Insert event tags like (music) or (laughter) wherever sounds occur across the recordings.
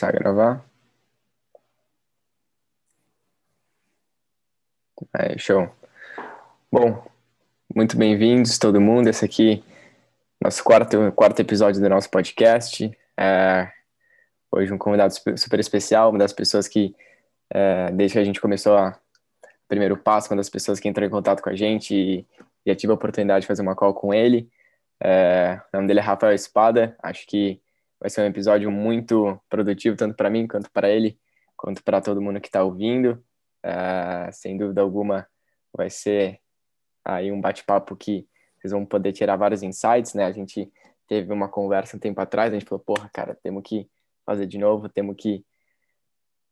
começar a gravar. Aí, show. Bom, muito bem-vindos todo mundo. Esse aqui nosso quarto, quarto episódio do nosso podcast. É, hoje um convidado super especial, uma das pessoas que, é, desde que a gente começou a primeiro passo, uma das pessoas que entrou em contato com a gente e, tive a oportunidade de fazer uma call com ele. É, o nome dele é Rafael Espada. Acho que vai ser um episódio muito produtivo, tanto para mim quanto para ele, quanto para todo mundo que está ouvindo. Uh, sem dúvida alguma, vai ser aí um bate-papo que vocês vão poder tirar vários insights, né? A gente teve uma conversa um tempo atrás, a gente falou, porra, cara, temos que fazer de novo, temos que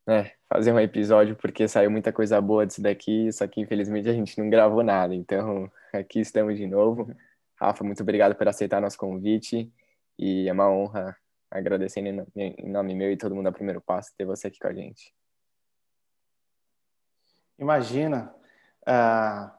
né, fazer um episódio porque saiu muita coisa boa disso daqui, só que infelizmente a gente não gravou nada. Então, aqui estamos de novo. Rafa, muito obrigado por aceitar nosso convite e é uma honra agradecendo em nome meu e todo mundo a Primeiro Passo ter você aqui com a gente. Imagina, uh,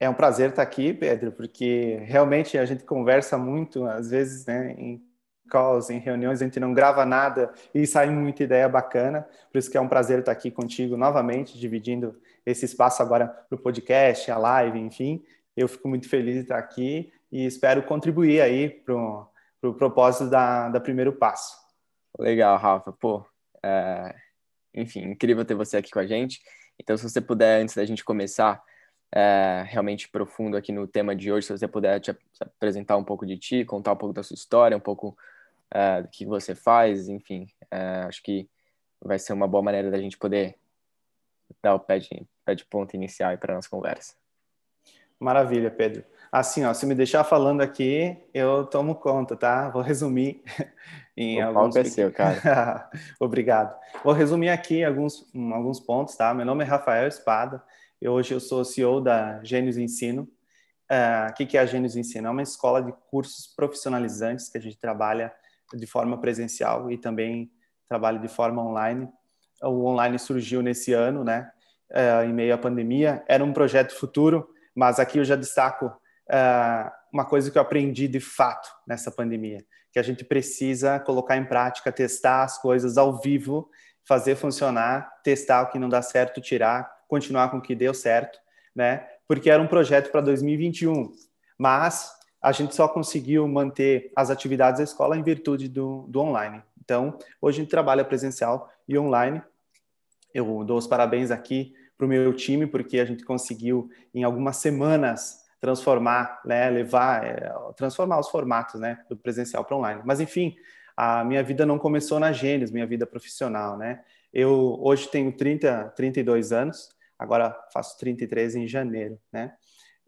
é um prazer estar aqui, Pedro, porque realmente a gente conversa muito, às vezes, né, em calls, em reuniões, a gente não grava nada e sai muita ideia bacana, por isso que é um prazer estar aqui contigo novamente, dividindo esse espaço agora para o podcast, a live, enfim. Eu fico muito feliz de estar aqui e espero contribuir aí para para o propósito da, da primeiro passo. Legal, Rafa. Pô, é... enfim, incrível ter você aqui com a gente. Então, se você puder, antes da gente começar é, realmente profundo aqui no tema de hoje, se você puder te apresentar um pouco de ti, contar um pouco da sua história, um pouco é, do que você faz, enfim, é, acho que vai ser uma boa maneira da gente poder dar o pé de, pé de ponto inicial para a nossa conversa. Maravilha, Pedro. Assim, ó, se me deixar falando aqui, eu tomo conta, tá? Vou resumir (laughs) em o alguns. É seu, cara. (laughs) Obrigado. Vou resumir aqui alguns, alguns pontos, tá? Meu nome é Rafael Espada. Eu, hoje eu sou CEO da Gênios Ensino. Uh, o que, que é a Gênios Ensino? É uma escola de cursos profissionalizantes que a gente trabalha de forma presencial e também trabalha de forma online. O online surgiu nesse ano, né? Uh, em meio à pandemia. Era um projeto futuro, mas aqui eu já destaco uma coisa que eu aprendi de fato nessa pandemia, que a gente precisa colocar em prática, testar as coisas ao vivo, fazer funcionar, testar o que não dá certo, tirar, continuar com o que deu certo, né? Porque era um projeto para 2021, mas a gente só conseguiu manter as atividades da escola em virtude do, do online. Então, hoje a gente trabalha presencial e online. Eu dou os parabéns aqui para o meu time, porque a gente conseguiu, em algumas semanas, transformar, né, levar, é, transformar os formatos, né, do presencial para online. Mas enfim, a minha vida não começou na Gênios, minha vida profissional, né? Eu hoje tenho 30, 32 anos, agora faço 33 em janeiro, né?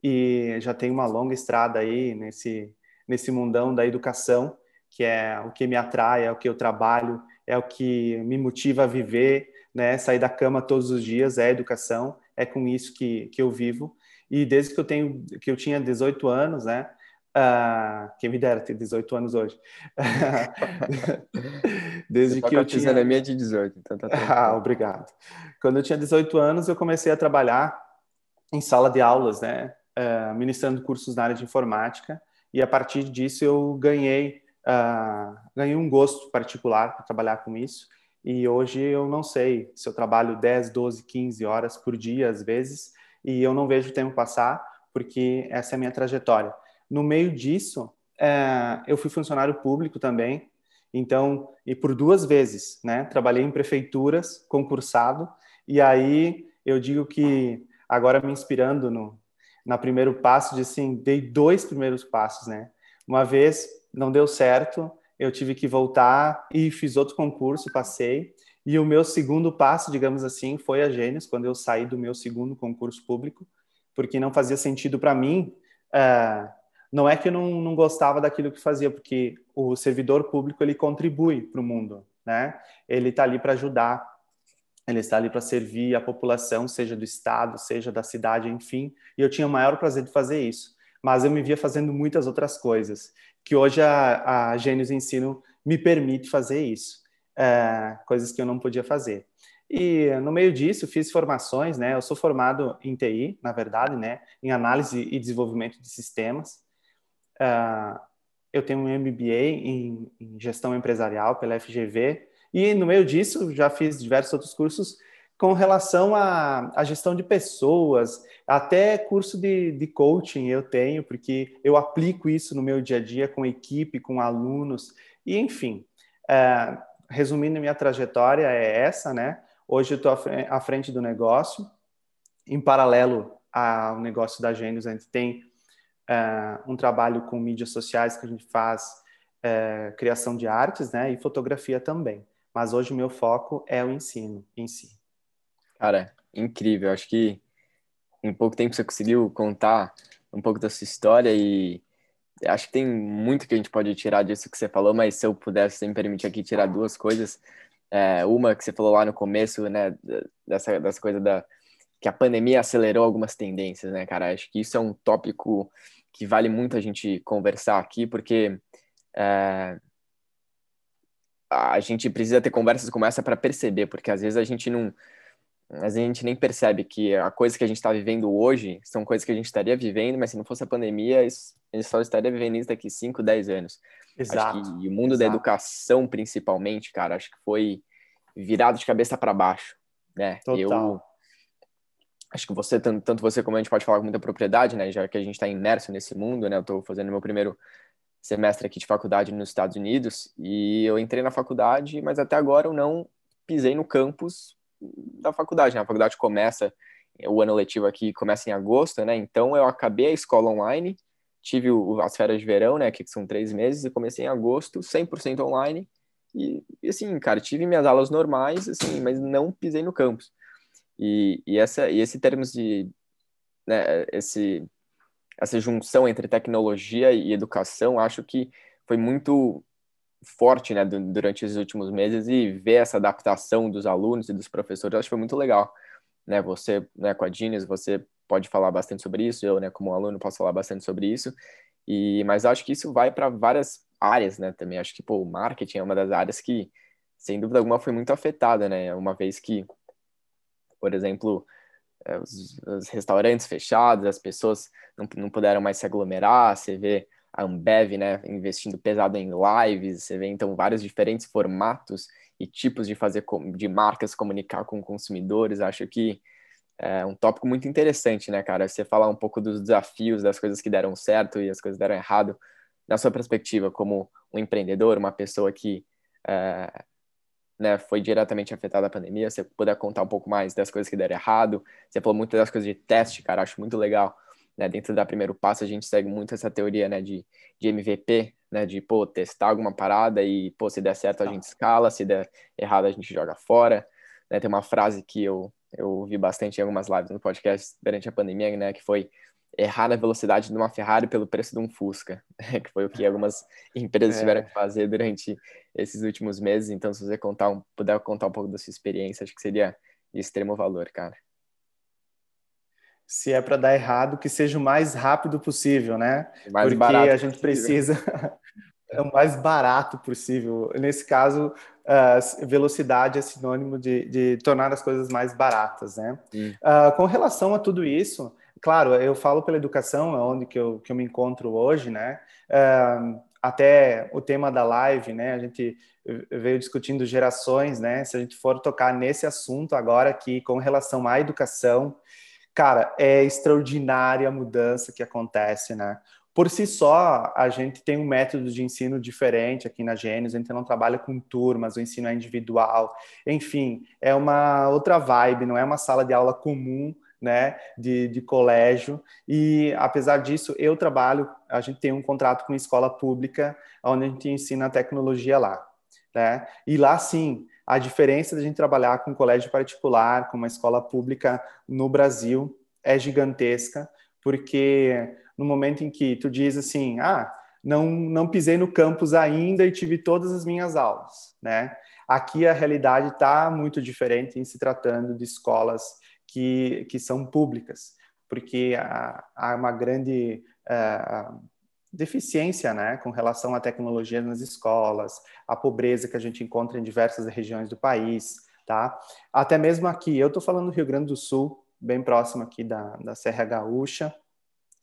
E já tenho uma longa estrada aí nesse nesse mundão da educação, que é o que me atrai, é o que eu trabalho, é o que me motiva a viver, né? Sair da cama todos os dias é educação, é com isso que, que eu vivo. E desde que eu tenho que eu tinha 18 anos, né? Uh, quem me dera ter 18 anos hoje. (laughs) desde Você que eu tinha minha de 18, então tá Ah, obrigado. Quando eu tinha 18 anos, eu comecei a trabalhar em sala de aulas, né? Uh, ministrando cursos na área de informática. E a partir disso eu ganhei uh, ganhei um gosto particular para trabalhar com isso. E hoje eu não sei se eu trabalho 10, 12, 15 horas por dia, às vezes, e eu não vejo o tempo passar, porque essa é a minha trajetória. No meio disso, é, eu fui funcionário público também, então, e por duas vezes, né? Trabalhei em prefeituras, concursado, e aí eu digo que, agora me inspirando no na primeiro passo, de assim, dei dois primeiros passos, né? Uma vez não deu certo, eu tive que voltar e fiz outro concurso, passei, e o meu segundo passo, digamos assim, foi a Gênios, quando eu saí do meu segundo concurso público, porque não fazia sentido para mim. Uh, não é que eu não, não gostava daquilo que fazia, porque o servidor público ele contribui para o mundo, né? Ele está ali para ajudar, ele está ali para servir a população, seja do estado, seja da cidade, enfim. E eu tinha o maior prazer de fazer isso. Mas eu me via fazendo muitas outras coisas, que hoje a, a Ensino me permite fazer isso é, coisas que eu não podia fazer. E no meio disso, fiz formações, né? Eu sou formado em TI, na verdade, né? Em análise e desenvolvimento de sistemas. Uh, eu tenho um MBA em, em, gestão empresarial pela FGV E no meio disso, já fiz diversos outros cursos com relação à, à gestão de pessoas, até curso de, de coaching eu tenho, porque eu aplico isso no meu dia a dia com equipe, com alunos, e enfim. É, resumindo, minha trajetória é essa, né? Hoje eu estou à frente do negócio. Em paralelo ao negócio da Gênios, a gente tem uh, um trabalho com mídias sociais que a gente faz uh, criação de artes, né? E fotografia também. Mas hoje o meu foco é o ensino em si. Cara, incrível. Acho que em pouco tempo você conseguiu contar um pouco da sua história e acho que tem muito que a gente pode tirar disso que você falou, mas se eu pudesse, me permitir aqui tirar duas coisas. É, uma que você falou lá no começo, né, dessa, dessa coisa da que a pandemia acelerou algumas tendências, né, cara? Acho que isso é um tópico que vale muito a gente conversar aqui, porque é, a gente precisa ter conversas como essa para perceber, porque às vezes a gente não mas a gente nem percebe que a coisa que a gente está vivendo hoje são coisas que a gente estaria vivendo, mas se não fosse a pandemia, a gente só estaria vivendo isso daqui 5, 10 anos. Exato. Que o mundo exato. da educação, principalmente, cara, acho que foi virado de cabeça para baixo, né? Total. Eu acho que você, tanto, tanto você como a gente pode falar com muita propriedade, né? Já que a gente está imerso nesse mundo, né? Eu estou fazendo meu primeiro semestre aqui de faculdade nos Estados Unidos e eu entrei na faculdade, mas até agora eu não pisei no campus da faculdade, né? A faculdade começa, o ano letivo aqui começa em agosto, né? Então eu acabei a escola online, tive o, as férias de verão, né? Que são três meses, e comecei em agosto, 100% online. E, e, assim, cara, tive minhas aulas normais, assim, mas não pisei no campus. E, e, essa, e esse termos de, né, esse, essa junção entre tecnologia e educação, acho que foi muito forte né, durante os últimos meses e ver essa adaptação dos alunos e dos professores, acho que foi muito legal. Né? Você, né, com a Genius, você pode falar bastante sobre isso, eu, né, como aluno, posso falar bastante sobre isso, e, mas acho que isso vai para várias áreas, né, também, acho que, pô, o marketing é uma das áreas que, sem dúvida alguma, foi muito afetada, né, uma vez que, por exemplo, é, os, os restaurantes fechados, as pessoas não, não puderam mais se aglomerar, você vê a Ambev, né, investindo pesado em lives, você vê então vários diferentes formatos e tipos de fazer de marcas comunicar com consumidores. Acho que é um tópico muito interessante, né, cara? Você falar um pouco dos desafios, das coisas que deram certo e as coisas deram errado, na sua perspectiva como um empreendedor, uma pessoa que é, né, foi diretamente afetada pela pandemia, você puder contar um pouco mais das coisas que deram errado. Você falou muito das coisas de teste, cara, acho muito legal né, dentro da primeiro passo a gente segue muito essa teoria, né, de, de MVP, né, de, pô, testar alguma parada e, pô, se der certo a tá. gente escala, se der errado a gente joga fora, né, tem uma frase que eu, eu ouvi bastante em algumas lives no podcast durante a pandemia, né, que foi errar na velocidade de uma Ferrari pelo preço de um Fusca, (laughs) que foi o que algumas (laughs) empresas é. tiveram que fazer durante esses últimos meses, então se você contar um, puder contar um pouco da sua experiência, acho que seria de extremo valor, cara se é para dar errado, que seja o mais rápido possível, né? Mais Porque barato a gente precisa (laughs) é o mais barato possível. Nesse caso, uh, velocidade é sinônimo de, de, tornar as coisas mais baratas, né? Uh, com relação a tudo isso, claro, eu falo pela educação, é onde que eu, que eu me encontro hoje, né? Uh, até o tema da live, né? A gente veio discutindo gerações, né? Se a gente for tocar nesse assunto agora aqui com relação à educação, Cara, é extraordinária a mudança que acontece, né? Por si só, a gente tem um método de ensino diferente aqui na Gênesis, a gente não trabalha com turmas, o ensino é individual. Enfim, é uma outra vibe, não é uma sala de aula comum, né, de, de colégio. E, apesar disso, eu trabalho, a gente tem um contrato com escola pública, onde a gente ensina a tecnologia lá. Né? E lá, sim, a diferença de a gente trabalhar com um colégio particular, com uma escola pública no Brasil é gigantesca, porque no momento em que tu diz assim, ah, não, não pisei no campus ainda e tive todas as minhas aulas, né? Aqui a realidade está muito diferente em se tratando de escolas que, que são públicas, porque há, há uma grande uh, deficiência né, com relação à tecnologia nas escolas, a pobreza que a gente encontra em diversas regiões do país, tá? Até mesmo aqui, eu estou falando do Rio Grande do Sul, bem próximo aqui da, da Serra Gaúcha,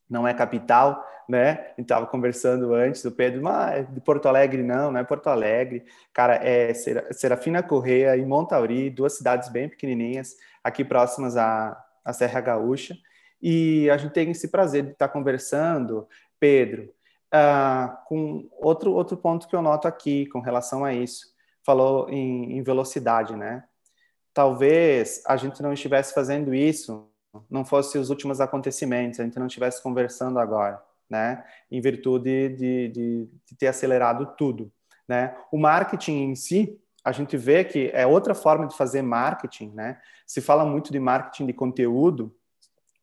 não é capital, né? Estava conversando antes, o Pedro, mas de Porto Alegre não, não é Porto Alegre. Cara, é Serafina Correia e Montauri, duas cidades bem pequenininhas, aqui próximas à, à Serra Gaúcha. E a gente tem esse prazer de estar conversando, Pedro, uh, com outro, outro ponto que eu noto aqui com relação a isso. Falou em, em velocidade, né? Talvez a gente não estivesse fazendo isso não fosse os últimos acontecimentos, a gente não estivesse conversando agora, né? Em virtude de, de, de, ter acelerado tudo, né? O marketing em si, a gente vê que é outra forma de fazer marketing, né? Se fala muito de marketing de conteúdo,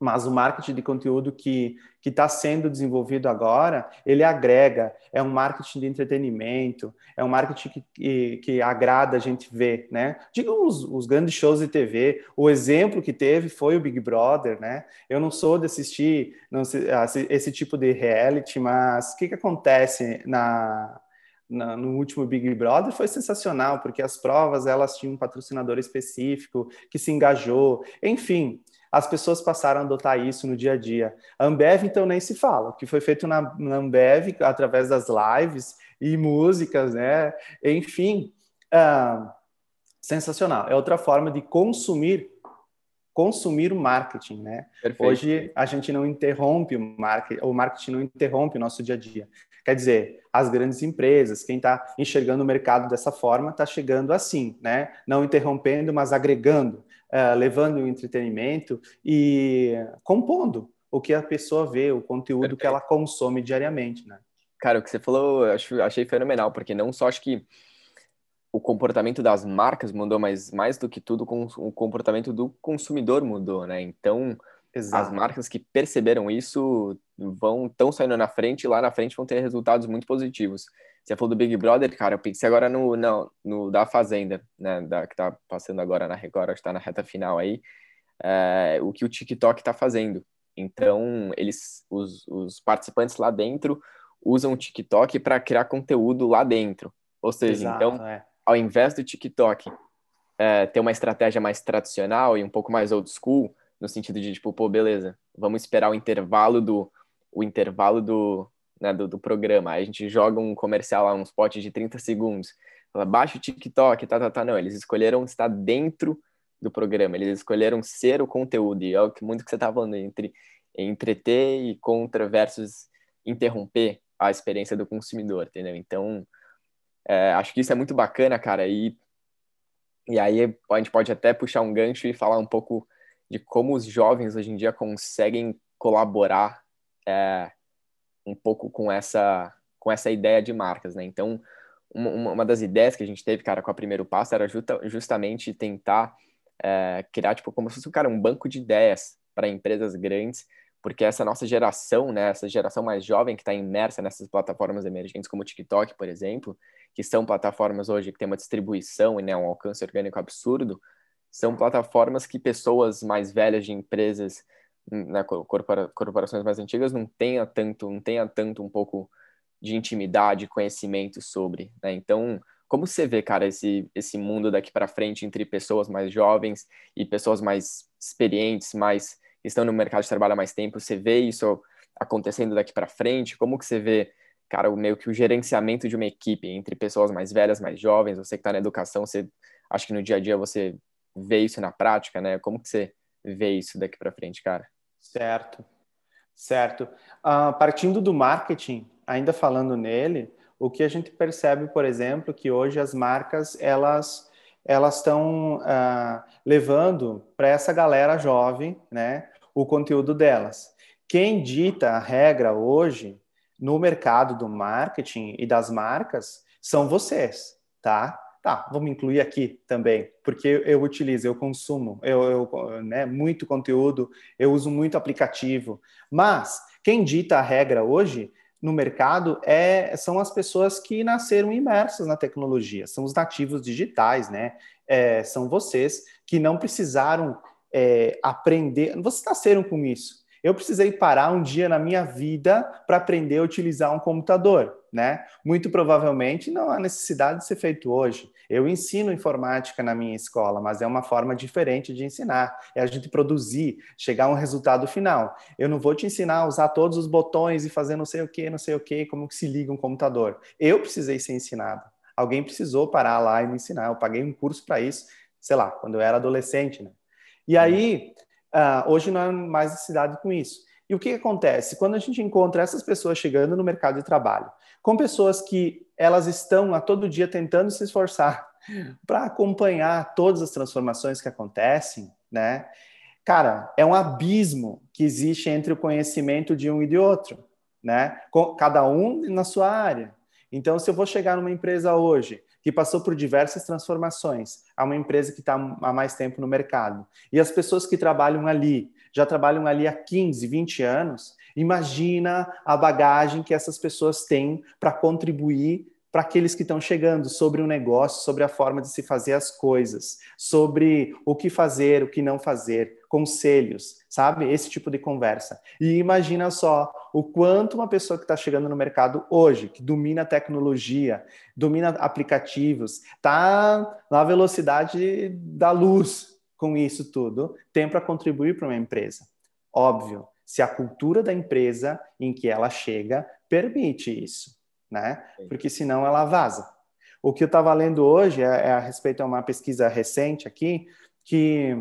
mas o marketing de conteúdo que está sendo desenvolvido agora, ele agrega, é um marketing de entretenimento, é um marketing que, que, que agrada a gente ver, né? Diga os, os, grandes shows de TV, o exemplo que teve foi o Big Brother, né? Eu não sou de assistir não, esse tipo de reality, mas o que, que acontece na, no último Big Brother foi sensacional, porque as provas elas tinham um patrocinador específico que se engajou, enfim, as pessoas passaram a adotar isso no dia a dia. A Ambev, então, nem se fala. O que foi feito na, na Ambev, através das lives e músicas, né? Enfim, ah, sensacional. É outra forma de consumir consumir o marketing, né? Perfeito. Hoje a gente não interrompe o marketing, o marketing não interrompe o nosso dia a dia. Quer dizer, as grandes empresas, quem está enxergando o mercado dessa forma, está chegando assim, né? Não interrompendo, mas agregando uh, levando o entretenimento e compondo o que a pessoa vê, o conteúdo Perfeito. que ela consome diariamente, né? Cara, o que você falou, eu acho, achei fenomenal, porque não só acho que o comportamento das marcas mudou, mas mais do que tudo, o comportamento do consumidor mudou, né? Então, Exato. as marcas que perceberam isso vão estão saindo na frente e lá na frente vão ter resultados muito positivos. Você falou do Big Brother, cara, eu pensei agora no, no, no da Fazenda, né, da, que tá passando agora na Record, está na reta final aí, é, o que o TikTok está fazendo. Então, eles, os, os participantes lá dentro usam o TikTok para criar conteúdo lá dentro. Ou seja, Exato, então, é. ao invés do TikTok é, ter uma estratégia mais tradicional e um pouco mais old school, no sentido de, tipo, pô, beleza, vamos esperar o intervalo do, o intervalo do, né, do, do, programa. Aí a gente joga um comercial lá, um spot de 30 segundos. Fala, baixa o TikTok, tá, tá, tá. Não, eles escolheram estar dentro do programa, eles escolheram ser o conteúdo. E é o que muito que você tá falando, entre entreter e contra versus interromper a experiência do consumidor, entendeu? Então, é, acho que isso é muito bacana, cara. E, e aí a gente pode até puxar um gancho e falar um pouco de como os jovens hoje em dia conseguem colaborar é, um pouco com essa, com essa ideia de marcas, né? Então, uma, uma das ideias que a gente teve, cara, com a Primeiro Passo era justa, justamente tentar é, criar, tipo, como se fosse, cara, um banco de ideias para empresas grandes, porque essa nossa geração, né, essa geração mais jovem que está imersa nessas plataformas emergentes como o TikTok, por exemplo, que são plataformas hoje que têm uma distribuição e né, um alcance orgânico absurdo, são plataformas que pessoas mais velhas de empresas né, corpora, corporações mais antigas não tenha tanto, não tenha tanto um pouco de intimidade, conhecimento sobre, né? Então, como você vê, cara, esse esse mundo daqui para frente entre pessoas mais jovens e pessoas mais experientes, mais que estão no mercado de trabalho há mais tempo, você vê isso acontecendo daqui para frente? Como que você vê, cara, o meio que o gerenciamento de uma equipe entre pessoas mais velhas, mais jovens, você que está na educação, você acho que no dia a dia você vê isso na prática, né? Como que você vê isso daqui para frente, cara? Certo, certo. Uh, partindo do marketing, ainda falando nele, o que a gente percebe, por exemplo, que hoje as marcas elas elas estão uh, levando para essa galera jovem, né, o conteúdo delas. Quem dita a regra hoje no mercado do marketing e das marcas são vocês, tá? Tá, vamos incluir aqui também, porque eu utilizo, eu consumo, eu, eu né, muito conteúdo, eu uso muito aplicativo. Mas quem dita a regra hoje no mercado é, são as pessoas que nasceram imersas na tecnologia, são os nativos digitais, né? É, são vocês que não precisaram é, aprender, vocês nasceram com isso. Eu precisei parar um dia na minha vida para aprender a utilizar um computador né? Muito provavelmente não há necessidade de ser feito hoje. Eu ensino informática na minha escola, mas é uma forma diferente de ensinar. É a gente produzir, chegar a um resultado final. Eu não vou te ensinar a usar todos os botões e fazer não sei o que, não sei o que, como que se liga um computador. Eu precisei ser ensinado. Alguém precisou parar lá e me ensinar. Eu paguei um curso para isso, sei lá, quando eu era adolescente, né? E aí, uh, hoje não há mais necessidade com isso. E o que, que acontece? Quando a gente encontra essas pessoas chegando no mercado de trabalho, com pessoas que elas estão a todo dia tentando se esforçar (laughs) para acompanhar todas as transformações que acontecem, né? Cara, é um abismo que existe entre o conhecimento de um e de outro, né? Cada um na sua área. Então, se eu vou chegar numa empresa hoje que passou por diversas transformações, a uma empresa que está há mais tempo no mercado, e as pessoas que trabalham ali já trabalham ali há 15, 20 anos, imagina a bagagem que essas pessoas têm para contribuir para aqueles que estão chegando sobre o um negócio, sobre a forma de se fazer as coisas, sobre o que fazer, o que não fazer, conselhos, sabe? Esse tipo de conversa. E imagina só o quanto uma pessoa que está chegando no mercado hoje, que domina tecnologia, domina aplicativos, está na velocidade da luz, com isso tudo tem para contribuir para uma empresa? Óbvio, se a cultura da empresa em que ela chega permite isso, né? Porque senão ela vaza. O que eu estava lendo hoje é, é, a respeito de uma pesquisa recente aqui, que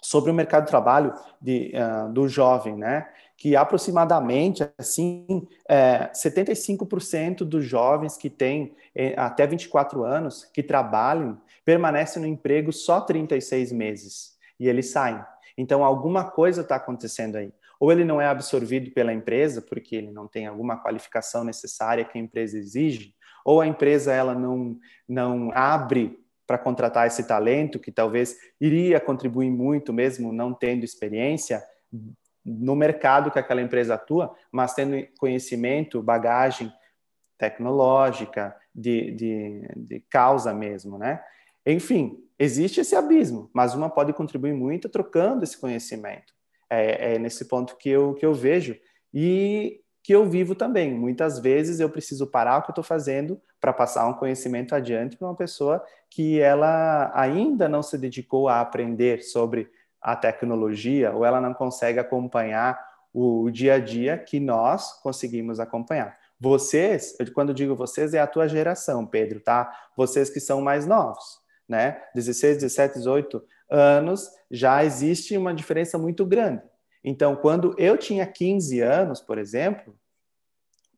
sobre o mercado de trabalho de, uh, do jovem, né? Que aproximadamente, assim, é, 75% dos jovens que têm é, até 24 anos, que trabalham, permanecem no emprego só 36 meses e eles saem. Então, alguma coisa está acontecendo aí. Ou ele não é absorvido pela empresa, porque ele não tem alguma qualificação necessária que a empresa exige, ou a empresa ela não, não abre para contratar esse talento que talvez iria contribuir muito, mesmo não tendo experiência no mercado que aquela empresa atua, mas tendo conhecimento, bagagem tecnológica, de, de, de causa mesmo, né? Enfim, existe esse abismo, mas uma pode contribuir muito trocando esse conhecimento. É, é, nesse ponto que eu, que eu vejo e que eu vivo também. Muitas vezes eu preciso parar o que eu estou fazendo para passar um conhecimento adiante para uma pessoa que ela ainda não se dedicou a aprender sobre a tecnologia ou ela não consegue acompanhar o dia a dia que nós conseguimos acompanhar. Vocês, quando digo vocês, é a tua geração, Pedro, tá? Vocês que são mais novos né? 16, 17, 18 anos, já existe uma diferença muito grande. Então, quando eu tinha 15 anos, por exemplo,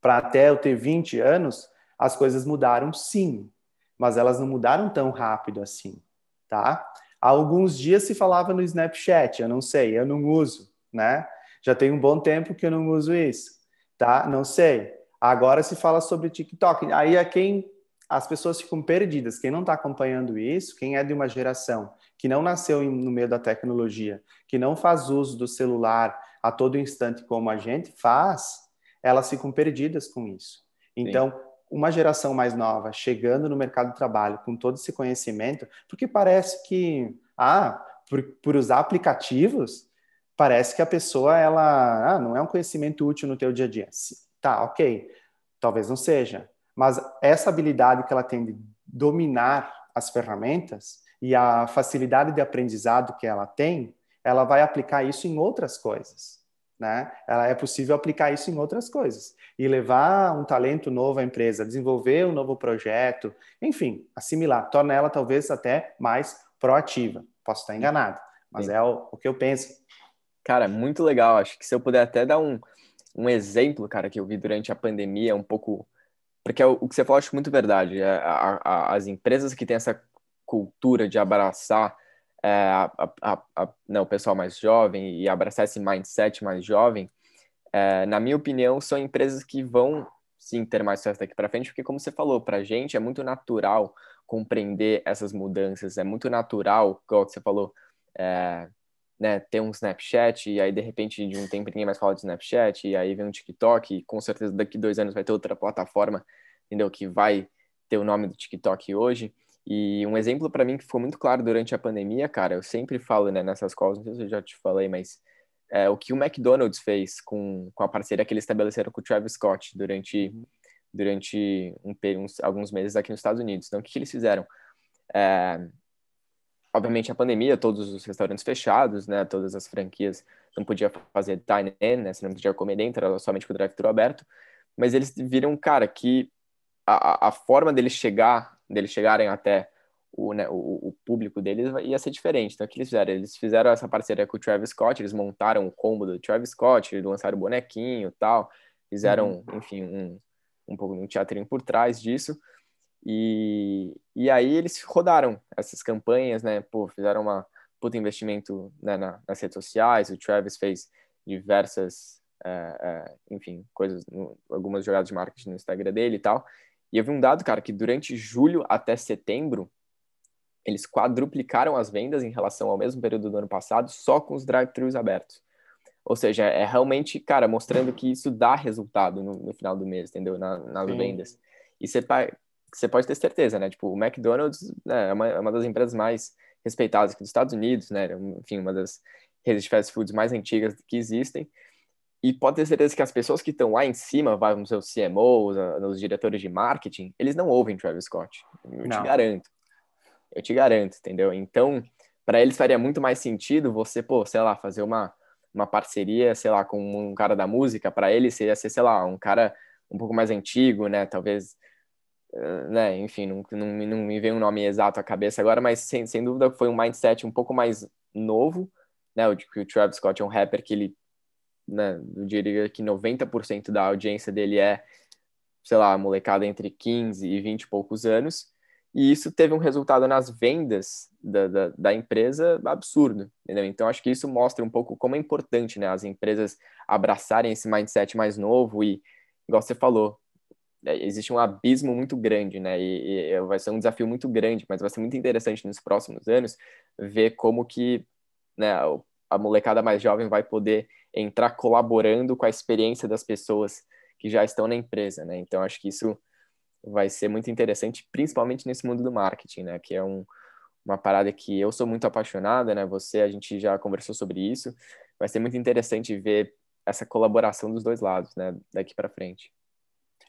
para até eu ter 20 anos, as coisas mudaram sim, mas elas não mudaram tão rápido assim, tá? Há alguns dias se falava no Snapchat, eu não sei, eu não uso, né? Já tem um bom tempo que eu não uso isso, tá? Não sei. Agora se fala sobre TikTok. Aí é quem as pessoas ficam perdidas. Quem não está acompanhando isso, quem é de uma geração que não nasceu no meio da tecnologia, que não faz uso do celular a todo instante como a gente faz, elas ficam perdidas com isso. Então, Sim. uma geração mais nova chegando no mercado de trabalho com todo esse conhecimento, porque parece que, ah, por, por usar aplicativos, parece que a pessoa ela ah, não é um conhecimento útil no teu dia a dia. Tá, ok. Talvez não seja, mas essa habilidade que ela tem de dominar as ferramentas e a facilidade de aprendizado que ela tem, ela vai aplicar isso em outras coisas. Né? Ela é possível aplicar isso em outras coisas e levar um talento novo à empresa, desenvolver um novo projeto, enfim, assimilar, torna ela talvez até mais proativa. Posso estar enganado, mas Sim. é o, o, que eu penso. Cara, muito legal. Acho que se eu puder até dar um, um exemplo, cara, que eu vi durante a pandemia, um pouco porque é o, que você falou, acho muito verdade. É, a, a, as empresas que têm essa cultura de abraçar é, a, né, o pessoal mais jovem e abraçar esse mindset mais jovem, é, na minha opinião, são empresas que vão sim ter mais sucesso daqui para frente, porque, como você falou, para a gente é muito natural compreender essas mudanças, é muito natural, como você falou, é, né, ter um Snapchat e aí de repente de um tempo ninguém mais fala de Snapchat e aí vem um TikTok e com certeza daqui dois anos vai ter outra plataforma, entendeu? Que vai ter o nome do TikTok hoje. E um exemplo para mim que ficou muito claro durante a pandemia, cara, eu sempre falo né, nessas calls, não sei se eu já te falei, mas é, o que o McDonald's fez com, com a parceria que eles estabeleceram com o Travis Scott durante durante um, uns, alguns meses aqui nos Estados Unidos. Então, o que, que eles fizeram? É, obviamente, a pandemia, todos os restaurantes fechados, né, todas as franquias não podia fazer dine-in, né, você não podia comer dentro, era somente com o drive-thru aberto, mas eles viram, cara, que a, a forma deles chegar, deles chegarem até o, né, o, o, público deles ia ser diferente. Então, o que eles fizeram? Eles fizeram essa parceria com o Travis Scott, eles montaram o combo do Travis Scott, lançaram o bonequinho e tal, fizeram, uhum. enfim, um, um pouco um teatrinho por trás disso. E, e aí eles rodaram essas campanhas, né? Pô, fizeram uma puta investimento né, na, nas redes sociais. O Travis fez diversas, é, é, enfim, coisas, algumas jogadas de marketing no Instagram dele e tal. E eu vi um dado, cara, que durante julho até setembro, eles quadruplicaram as vendas em relação ao mesmo período do ano passado, só com os drive-thrus abertos. Ou seja, é realmente, cara, mostrando que isso dá resultado no, no final do mês, entendeu? Na, nas Sim. vendas. E você, você pode ter certeza, né? Tipo, o McDonald's né, é, uma, é uma das empresas mais respeitadas aqui dos Estados Unidos, né? Enfim, uma das redes de fast foods mais antigas que existem. E pode ter certeza que as pessoas que estão lá em cima, vão ser os CMOs, os diretores de marketing, eles não ouvem Travis Scott. Eu não. te garanto. Eu te garanto, entendeu? Então, para eles faria muito mais sentido você, pô, sei lá, fazer uma, uma parceria, sei lá, com um cara da música, para eles seria ser, sei lá, um cara um pouco mais antigo, né? Talvez, eh, né? Enfim, não, não, não me vem um nome exato à cabeça agora, mas sem, sem dúvida foi um mindset um pouco mais novo, né? O, o Travis Scott é um rapper que ele, né? Eu diria que 90% da audiência dele é, sei lá, molecada entre 15 e 20 e poucos anos e isso teve um resultado nas vendas da, da, da, empresa absurdo, entendeu? Então, acho que isso mostra um pouco como é importante, né, as empresas abraçarem esse mindset mais novo e, igual você falou, é, existe um abismo muito grande, né, e, e vai ser um desafio muito grande, mas vai ser muito interessante nos próximos anos ver como que, né, a molecada mais jovem vai poder entrar colaborando com a experiência das pessoas que já estão na empresa, né, então acho que isso vai ser muito interessante, principalmente nesse mundo do marketing, né? Que é um, uma parada que eu sou muito apaixonada, né? Você, a gente já conversou sobre isso. Vai ser muito interessante ver essa colaboração dos dois lados, né? Daqui para frente.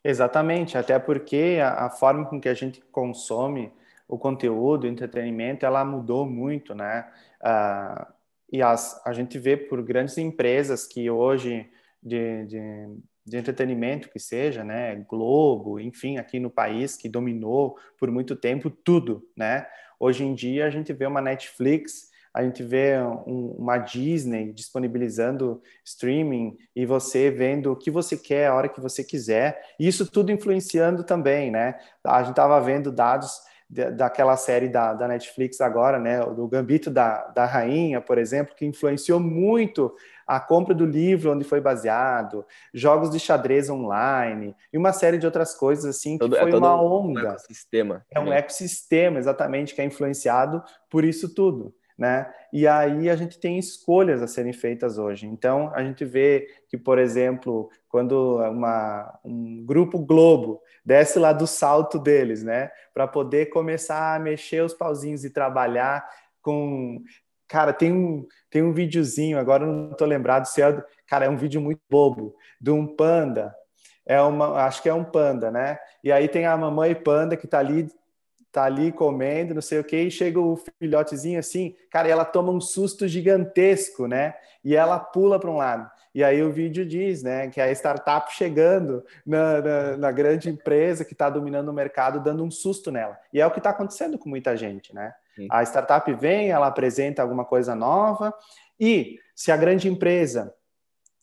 Exatamente, até porque a, a, forma com que a gente consome o conteúdo, o entretenimento, ela mudou muito, né? Uh, e as, a gente vê por grandes empresas que hoje de, de de entretenimento que seja, né, Globo, enfim, aqui no país que dominou por muito tempo tudo, né? Hoje em dia a gente vê uma Netflix, a gente vê um, uma Disney disponibilizando streaming e você vendo o que você quer a hora que você quiser, isso tudo influenciando também, né? A gente estava vendo dados daquela série da, da Netflix agora, né, do Gambito da, da Rainha, por exemplo, que influenciou muito a compra do livro onde foi baseado, jogos de xadrez online e uma série de outras coisas assim que todo, é foi é uma onda. Um ecossistema. É um né? ecossistema exatamente que é influenciado por isso tudo. Né? E aí a gente tem escolhas a serem feitas hoje. Então a gente vê que, por exemplo, quando uma, um grupo Globo desce lá do salto deles, né, para poder começar a mexer os pauzinhos e trabalhar com Cara, tem um, tem um videozinho, agora não estou lembrado se é. Cara, é um vídeo muito bobo, de um panda. É uma, acho que é um panda, né? E aí tem a mamãe panda que está ali tá ali comendo, não sei o que, e chega o filhotezinho assim, cara, e ela toma um susto gigantesco, né? E ela pula para um lado. E aí o vídeo diz, né, que é a startup chegando na, na, na grande empresa que está dominando o mercado, dando um susto nela. E é o que está acontecendo com muita gente, né? Sim. A startup vem, ela apresenta alguma coisa nova, e se a grande empresa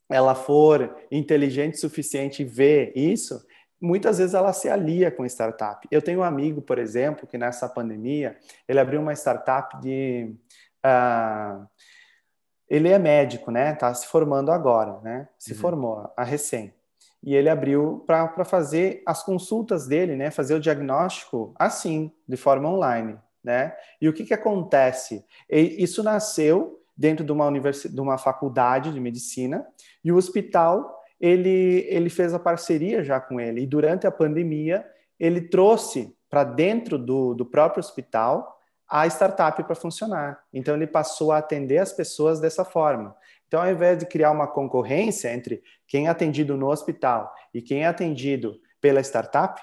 ela for inteligente o suficiente e ver isso, muitas vezes ela se alia com startup. Eu tenho um amigo, por exemplo, que nessa pandemia, ele abriu uma startup de... Uh, ele é médico, né? Tá se formando agora, né? Se uhum. formou a recém. E ele abriu para fazer as consultas dele, né? Fazer o diagnóstico assim, de forma online, né? E o que que acontece? Isso nasceu dentro de uma universidade, de uma faculdade de medicina e o hospital ele, ele fez a parceria já com ele. E durante a pandemia, ele trouxe para dentro do, do próprio hospital a startup para funcionar. Então, ele passou a atender as pessoas dessa forma. Então, ao invés de criar uma concorrência entre quem é atendido no hospital e quem é atendido pela startup,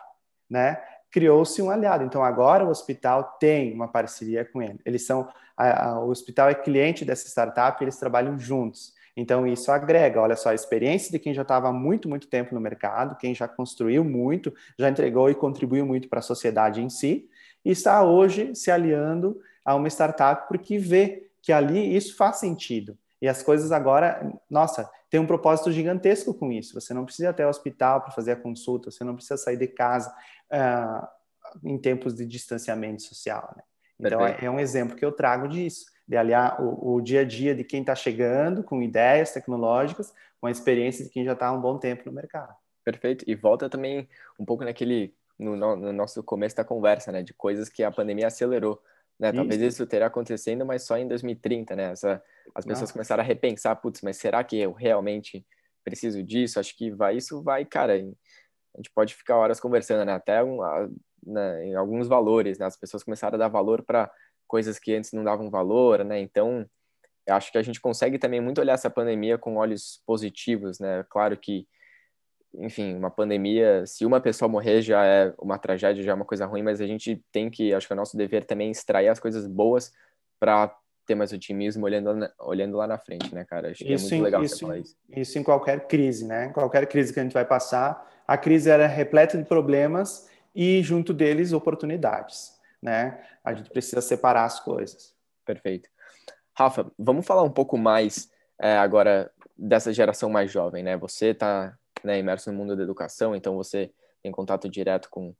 né? Criou-se um aliado. Então agora o hospital tem uma parceria com ele. Eles são a, a, o hospital é cliente dessa startup, eles trabalham juntos. Então, isso agrega, olha só, a experiência de quem já estava há muito, muito tempo no mercado, quem já construiu muito, já entregou e contribuiu muito para a sociedade em si, e está hoje se aliando a uma startup porque vê que ali isso faz sentido. E as coisas agora, nossa, tem um propósito gigantesco com isso. Você não precisa até o hospital para fazer a consulta, você não precisa sair de casa uh, em tempos de distanciamento social. Né? Então, é, é um exemplo que eu trago disso de aliar o, o dia a dia de quem está chegando com ideias tecnológicas com a experiência de quem já está há um bom tempo no mercado. Perfeito. E volta também um pouco naquele no, no, nosso começo da conversa, né, de coisas que a pandemia acelerou. Né? Talvez isso, isso terá acontecendo, mas só em 2030, né? Essa, as pessoas começaram a repensar, putz, mas será que eu realmente preciso disso? Acho que vai, isso vai, cara. A gente pode ficar horas conversando, né? Até um, a, né, em alguns valores, né? As pessoas começaram a dar valor para coisas que antes não davam valor, né? Então, eu acho que a gente consegue também muito olhar essa pandemia com olhos positivos, né? Claro que, enfim, uma pandemia, se uma pessoa morrer já é uma tragédia, já é uma coisa ruim, mas a gente tem que, acho que é nosso dever também extrair as coisas boas para ter mais otimismo olhando, olhando lá na frente, né, cara? Acho que isso, é muito legal isso, falar isso. Isso em qualquer crise, né? Qualquer crise que a gente vai passar, a crise era repleta de problemas e junto deles oportunidades né? A gente precisa separar as coisas. Perfeito. Rafa, vamos falar um pouco mais é, agora dessa geração mais jovem, né? Você está né, imerso no mundo da educação, então você tem contato direto com,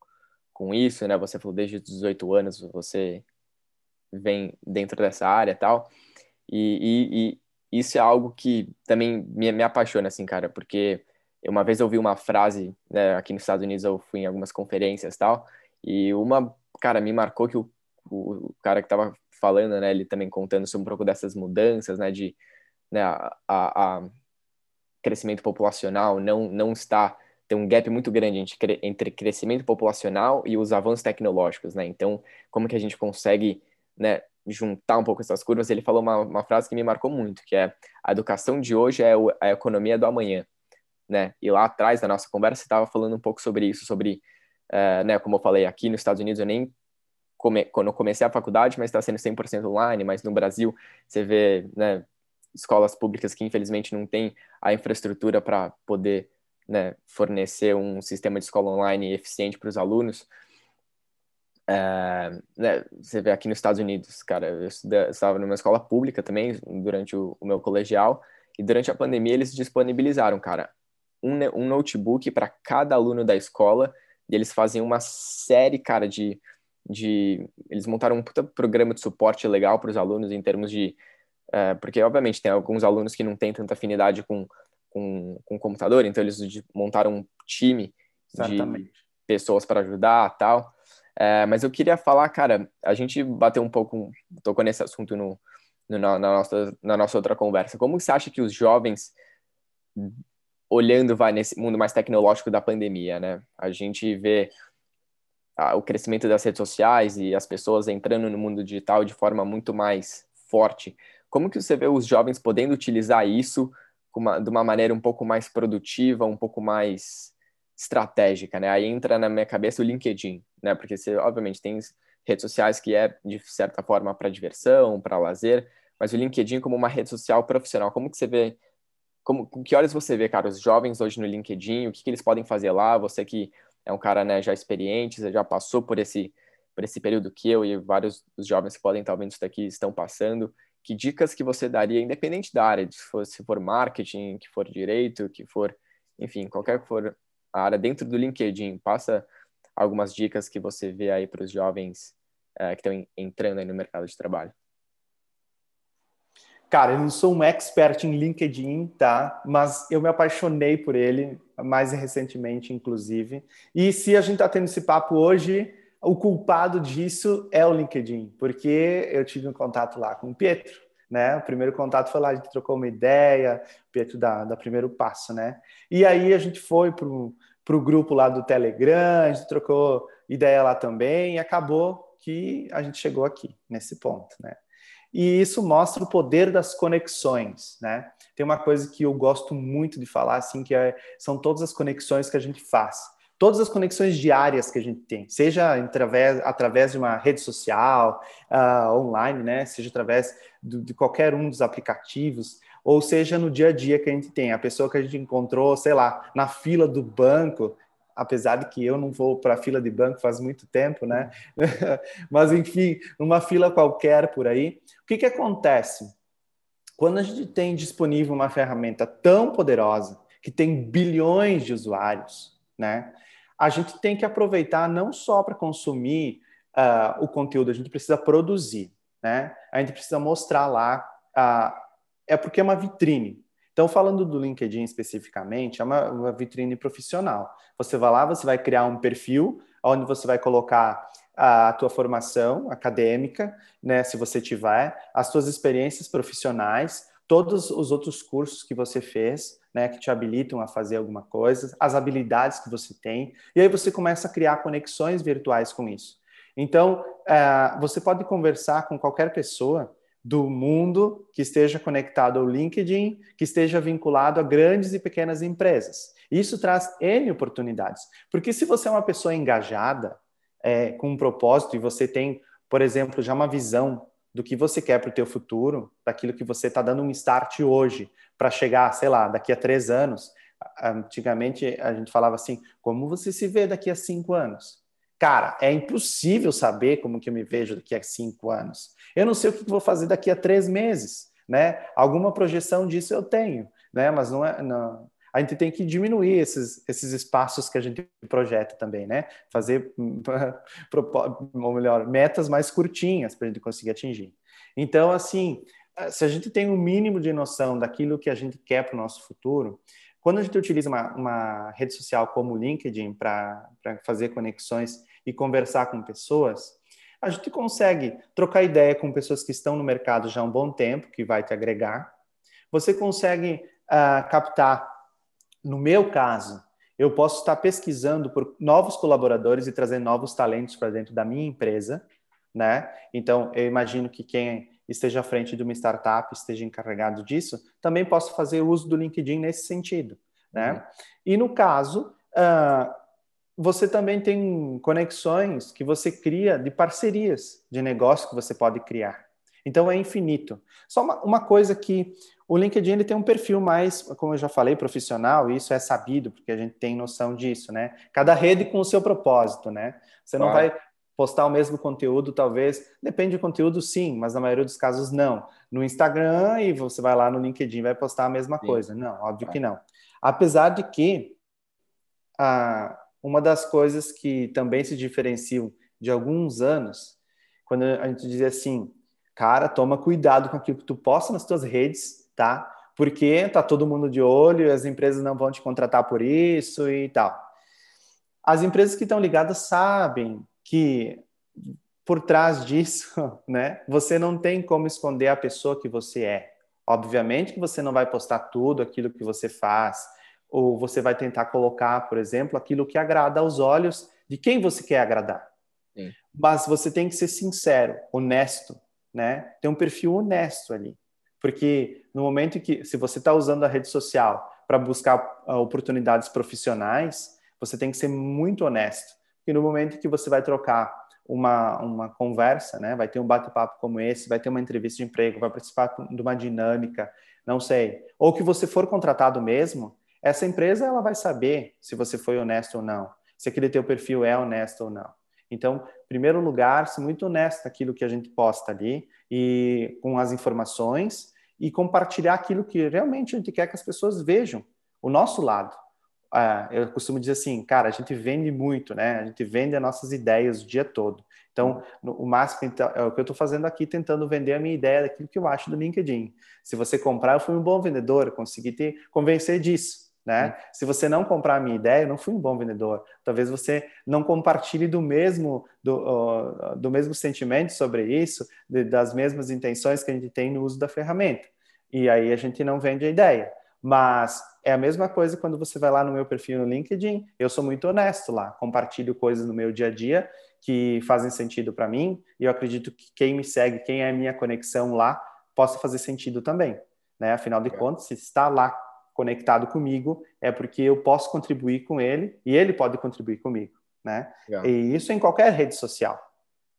com isso, né? Você falou desde os 18 anos, você vem dentro dessa área tal. E, e, e, isso é algo que também me, me apaixona, assim, cara, porque uma vez eu ouvi uma frase, né, aqui nos Estados Unidos eu fui em algumas conferências tal, e uma cara, me marcou que o, o, cara que tava falando, né, ele também contando sobre um pouco dessas mudanças, né, de né, a, a, crescimento populacional não, não está tem um gap muito grande entre, entre crescimento populacional e os avanços tecnológicos, né? Então, como que a gente consegue, né, juntar um pouco essas curvas? Ele falou uma, uma frase que me marcou muito, que é a educação de hoje é a economia do amanhã, né? E lá atrás da nossa conversa estava falando um pouco sobre isso, sobre é, né, como eu falei, aqui nos Estados Unidos eu nem come, quando eu comecei a faculdade, mas está sendo 100% online, mas no Brasil você vê né, escolas públicas que infelizmente não têm a infraestrutura para poder né, fornecer um sistema de escola online eficiente para os alunos. É, né, você vê aqui nos Estados Unidos, cara, eu estava numa escola pública também durante o, o, meu colegial e durante a pandemia eles disponibilizaram, cara, um, um notebook para cada aluno da escola e eles fazem uma série, cara, de. de eles montaram um puta programa de suporte legal para os alunos em termos de. É, porque, obviamente, tem alguns alunos que não têm tanta afinidade com, com, com computador, então eles montaram um time de pessoas para ajudar tal. É, mas eu queria falar, cara, a gente bateu um pouco, tocou nesse assunto no, no, na, nossa, na nossa outra conversa. Como você acha que os jovens olhando vai nesse mundo mais tecnológico da pandemia, né? A gente vê ah, o crescimento das redes sociais e as pessoas entrando no mundo digital de forma muito mais forte. Como que você vê os jovens podendo utilizar isso uma, de uma maneira um pouco mais produtiva, um pouco mais estratégica, né? Aí entra na minha cabeça o LinkedIn, né? Porque você, obviamente, tem redes sociais que é, de certa forma, para diversão, para lazer, mas o LinkedIn como uma rede social profissional, como que você vê como, com que horas você vê, cara, os jovens hoje no LinkedIn, o que, que eles podem fazer lá? Você que é um cara né, já experiente, você já passou por esse, por esse período que eu e vários dos jovens que podem estar vendo isso daqui estão passando. Que dicas que você daria, independente da área, se for, se for marketing, que for direito, que for, enfim, qualquer que for a área dentro do LinkedIn, passa algumas dicas que você vê aí para os jovens é, que estão entrando aí no mercado de trabalho. Cara, eu não sou um expert em LinkedIn, tá? Mas eu me apaixonei por ele, mais recentemente, inclusive. E se a gente está tendo esse papo hoje, o culpado disso é o LinkedIn, porque eu tive um contato lá com o Pietro, né? O primeiro contato foi lá, a gente trocou uma ideia, o Pietro da, da Primeiro Passo, né? E aí a gente foi para o grupo lá do Telegram, a gente trocou ideia lá também e acabou que a gente chegou aqui, nesse ponto, né? E isso mostra o poder das conexões, né? Tem uma coisa que eu gosto muito de falar, assim, que é, são todas as conexões que a gente faz. todas as conexões diárias que a gente tem, seja através, através de uma rede social, uh, online, né? seja através do, de qualquer um dos aplicativos, ou seja no dia a dia que a gente tem. A pessoa que a gente encontrou, sei lá, na fila do banco, apesar de que eu não vou para a fila de banco faz muito tempo, né? (laughs) Mas enfim, numa fila qualquer por aí, o que, que acontece? Quando a gente tem disponível uma ferramenta tão poderosa, que tem bilhões de usuários, né? A gente tem que aproveitar não só para consumir uh, o conteúdo, a gente precisa produzir, né? A gente precisa mostrar lá, uh, é porque é uma vitrine. Então, falando do LinkedIn especificamente, é uma, uma vitrine profissional. Você vai lá, você vai criar um perfil onde você vai colocar a tua formação acadêmica, né, se você tiver, as suas experiências profissionais, todos os outros cursos que você fez, né, que te habilitam a fazer alguma coisa, as habilidades que você tem, e aí você começa a criar conexões virtuais com isso. Então, uh, você pode conversar com qualquer pessoa do mundo que esteja conectado ao LinkedIn, que esteja vinculado a grandes e pequenas empresas. Isso traz N oportunidades. Porque se você é uma pessoa engajada, é, com um propósito e você tem, por exemplo, já uma visão do que você quer para o teu futuro, daquilo que você está dando um start hoje para chegar, sei lá, daqui a três anos. Antigamente a gente falava assim, como você se vê daqui a cinco anos? Cara, é impossível saber como que eu me vejo daqui a cinco anos. Eu não sei o que vou fazer daqui a três meses, né? Alguma projeção disso eu tenho, né? Mas não é, não. A gente tem que diminuir esses, esses espaços que a gente projeta também, né? Fazer, (laughs) ou melhor, metas mais curtinhas para a gente conseguir atingir. Então, assim, se a gente tem um mínimo de noção daquilo que a gente quer para o nosso futuro, quando a gente utiliza uma, uma rede social como o LinkedIn para fazer conexões e conversar com pessoas, a gente consegue trocar ideia com pessoas que estão no mercado já há um bom tempo, que vai te agregar. Você consegue uh, captar, no meu caso, eu posso estar pesquisando por novos colaboradores e trazer novos talentos para dentro da minha empresa, né? Então, eu imagino que quem esteja à frente de uma startup, esteja encarregado disso, também posso fazer uso do LinkedIn nesse sentido, né? Uhum. E no caso, uh, você também tem conexões que você cria de parcerias de negócio que você pode criar. Então é infinito. Só uma, uma coisa que o LinkedIn ele tem um perfil mais, como eu já falei, profissional, e isso é sabido, porque a gente tem noção disso, né? Cada rede com o seu propósito, né? Você não vai postar o mesmo conteúdo, talvez. Depende do conteúdo, sim, mas na maioria dos casos, não. No Instagram e você vai lá no LinkedIn vai postar a mesma sim. coisa. Não, óbvio que não. Apesar de que a uma das coisas que também se diferenciam de alguns anos, quando a gente dizia assim, cara, toma cuidado com aquilo que tu posta nas tuas redes, tá? Porque tá todo mundo de olho, as empresas não vão te contratar por isso e tal. As empresas que estão ligadas sabem que por trás disso, (laughs) né, você não tem como esconder a pessoa que você é. Obviamente que você não vai postar tudo aquilo que você faz, ou você vai tentar colocar, por exemplo, aquilo que agrada aos olhos de quem você quer agradar. Sim. Mas você tem que ser sincero, honesto, né? Ter um perfil honesto ali. Porque no momento que, se você está usando a rede social para buscar uh, oportunidades profissionais, você tem que ser muito honesto. E no momento que você vai trocar uma, uma conversa, né? Vai ter um bate-papo como esse, vai ter uma entrevista de emprego, vai participar de uma dinâmica, não sei. Ou que você for contratado mesmo, essa empresa ela vai saber se você foi honesto ou não, se aquele teu perfil é honesto ou não. Então, primeiro lugar, ser muito honesto naquilo que a gente posta ali e com as informações e compartilhar aquilo que realmente a gente quer que as pessoas vejam, o nosso lado. Ah, eu costumo dizer assim, cara, a gente vende muito, né? A gente vende as nossas ideias o dia todo. Então, no, o máximo então, é o que eu estou fazendo aqui, tentando vender a minha ideia daquilo que eu acho do LinkedIn. Se você comprar, eu fui um bom vendedor, consegui te convencer disso. Né? Hum. Se você não comprar a minha ideia, eu não fui um bom vendedor. Talvez você não compartilhe do mesmo do, uh, do mesmo sentimento sobre isso, de, das mesmas intenções que a gente tem no uso da ferramenta. E aí a gente não vende a ideia. Mas é a mesma coisa quando você vai lá no meu perfil no LinkedIn. Eu sou muito honesto lá, compartilho coisas no meu dia a dia que fazem sentido para mim e eu acredito que quem me segue, quem é minha conexão lá, possa fazer sentido também. Né? Afinal de é. contas, se está lá conectado comigo, é porque eu posso contribuir com ele e ele pode contribuir comigo, né? E isso em qualquer rede social,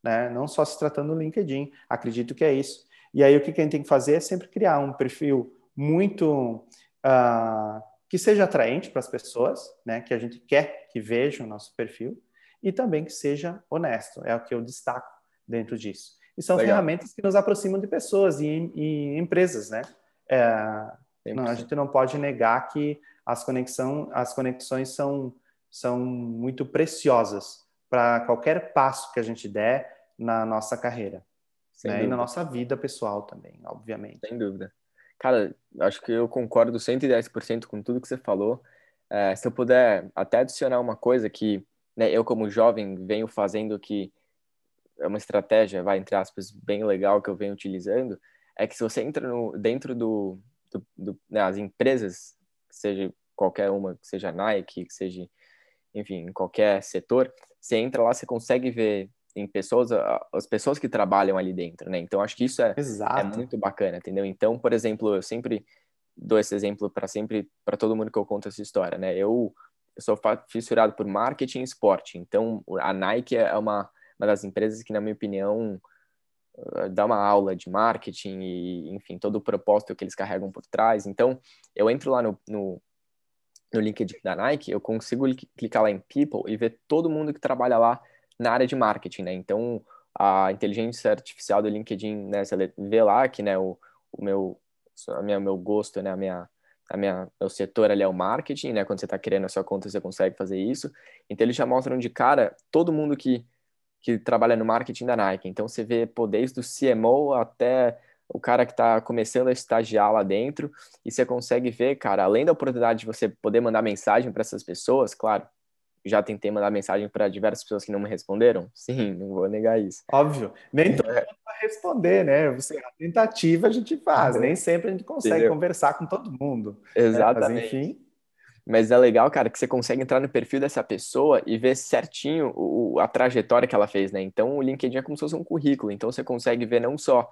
né? Não só se tratando do LinkedIn, acredito que é isso. E aí o que a gente tem que fazer é sempre criar um perfil muito uh, que seja atraente para as pessoas, né? Que a gente quer que vejam o nosso perfil e também que seja honesto, é o que eu destaco dentro disso. E são Legal. ferramentas que nos aproximam de pessoas e, e empresas, né? É, não, a gente não pode negar que as, conexão, as conexões são, são muito preciosas para qualquer passo que a gente der na nossa carreira. Né? E na nossa vida pessoal também, obviamente. Sem dúvida. Cara, acho que eu concordo 110% com tudo que você falou. É, se eu puder até adicionar uma coisa que né, eu, como jovem, venho fazendo que é uma estratégia, vai, entre aspas, bem legal que eu venho utilizando, é que se você entra no, dentro do, do, do né, as empresas, seja qualquer uma, que seja Nike, que seja, enfim, em qualquer setor, você entra lá, você consegue ver em pessoas, as pessoas que trabalham ali dentro, né? Então, acho que isso é, é muito bacana, entendeu? Então, por exemplo, eu sempre dou esse exemplo para sempre, para todo mundo que eu conto essa história, né? Eu, eu sou fissurado por marketing e esporte, então a Nike é uma, uma das empresas que, na minha opinião, eh, dá uma aula de marketing e, enfim, todo o propósito que eles carregam por trás. Então, eu entro lá no, no, no LinkedIn da Nike, eu consigo clicar lá em People e ver todo mundo que trabalha lá na área de marketing, né? Então, a inteligência artificial do LinkedIn, né, você vê lá que, né, o, o meu, a minha, meu gosto, né, a minha, a minha, meu setor ali é o marketing, né? Quando você está criando a sua conta, você consegue fazer isso. Então, eles já mostram de cara todo mundo que que trabalha no marketing da Nike. Então você vê pô, desde o CMO até o cara que está começando a estagiar lá dentro, e você consegue ver, cara, além da oportunidade de você poder mandar mensagem para essas pessoas, claro, já tentei mandar mensagem para diversas pessoas que não me responderam. Sim, não vou negar isso. Óbvio. Nem todo é. mundo vai responder, né? Você, a tentativa a gente faz, nem sempre a gente consegue Entendeu? conversar com todo mundo. Exatamente. Né? Mas, enfim. Mas é legal, cara, que você consegue entrar no perfil dessa pessoa e ver certinho o, a trajetória que ela fez, né? Então, o LinkedIn é como se fosse um currículo. Então, você consegue ver não só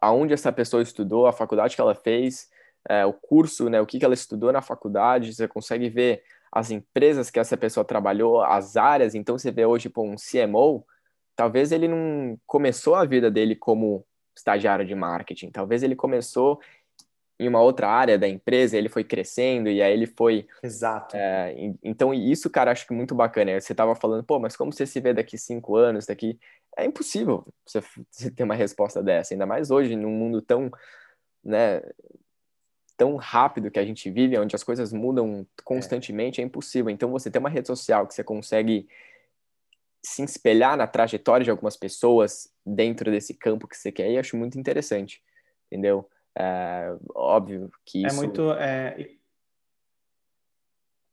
aonde essa pessoa estudou, a faculdade que ela fez, é, o curso, né? O que, que ela estudou na faculdade. Você consegue ver as empresas que essa pessoa trabalhou, as áreas. Então, você vê hoje, pô, um CMO, talvez ele não começou a vida dele como estagiário de marketing. Talvez ele começou em uma outra área da empresa, ele foi crescendo e aí ele foi. Exato. É, então, isso, cara, acho que muito bacana. Você estava falando, pô, mas como você se vê daqui cinco anos, daqui. É impossível você, você ter uma resposta dessa, ainda mais hoje, num mundo tão. Né, tão rápido que a gente vive, onde as coisas mudam constantemente, é, é impossível. Então, você ter uma rede social que você consegue se espelhar na trajetória de algumas pessoas dentro desse campo que você quer, eu acho muito interessante, entendeu? É, óbvio que é isso... É muito... É...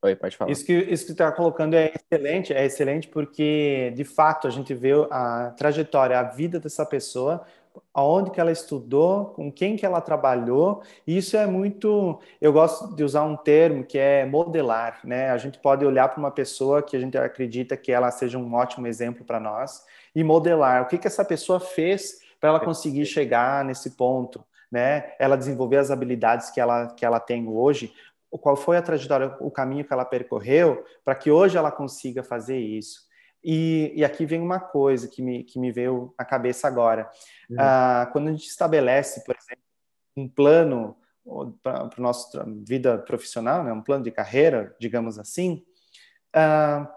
Oi, pode falar. Isso que, isso que está colocando é excelente, é excelente porque, de fato, a gente vê a trajetória, a vida dessa pessoa, aonde que ela estudou, com quem que ela trabalhou, isso é muito... Eu gosto de usar um termo que é modelar, né? A gente pode olhar para uma pessoa que a gente acredita que ela seja um ótimo exemplo para nós e modelar o que que essa pessoa fez para ela conseguir chegar nesse ponto né? Ela desenvolver as habilidades que ela, que ela tem hoje, qual foi a trajetória, o caminho que ela percorreu para que hoje ela consiga fazer isso. E, e, aqui vem uma coisa que me, que me veio à cabeça agora. Uhum. Ah, quando a gente estabelece, por exemplo, um plano para a nossa vida profissional, né, um plano de carreira, digamos assim, ah,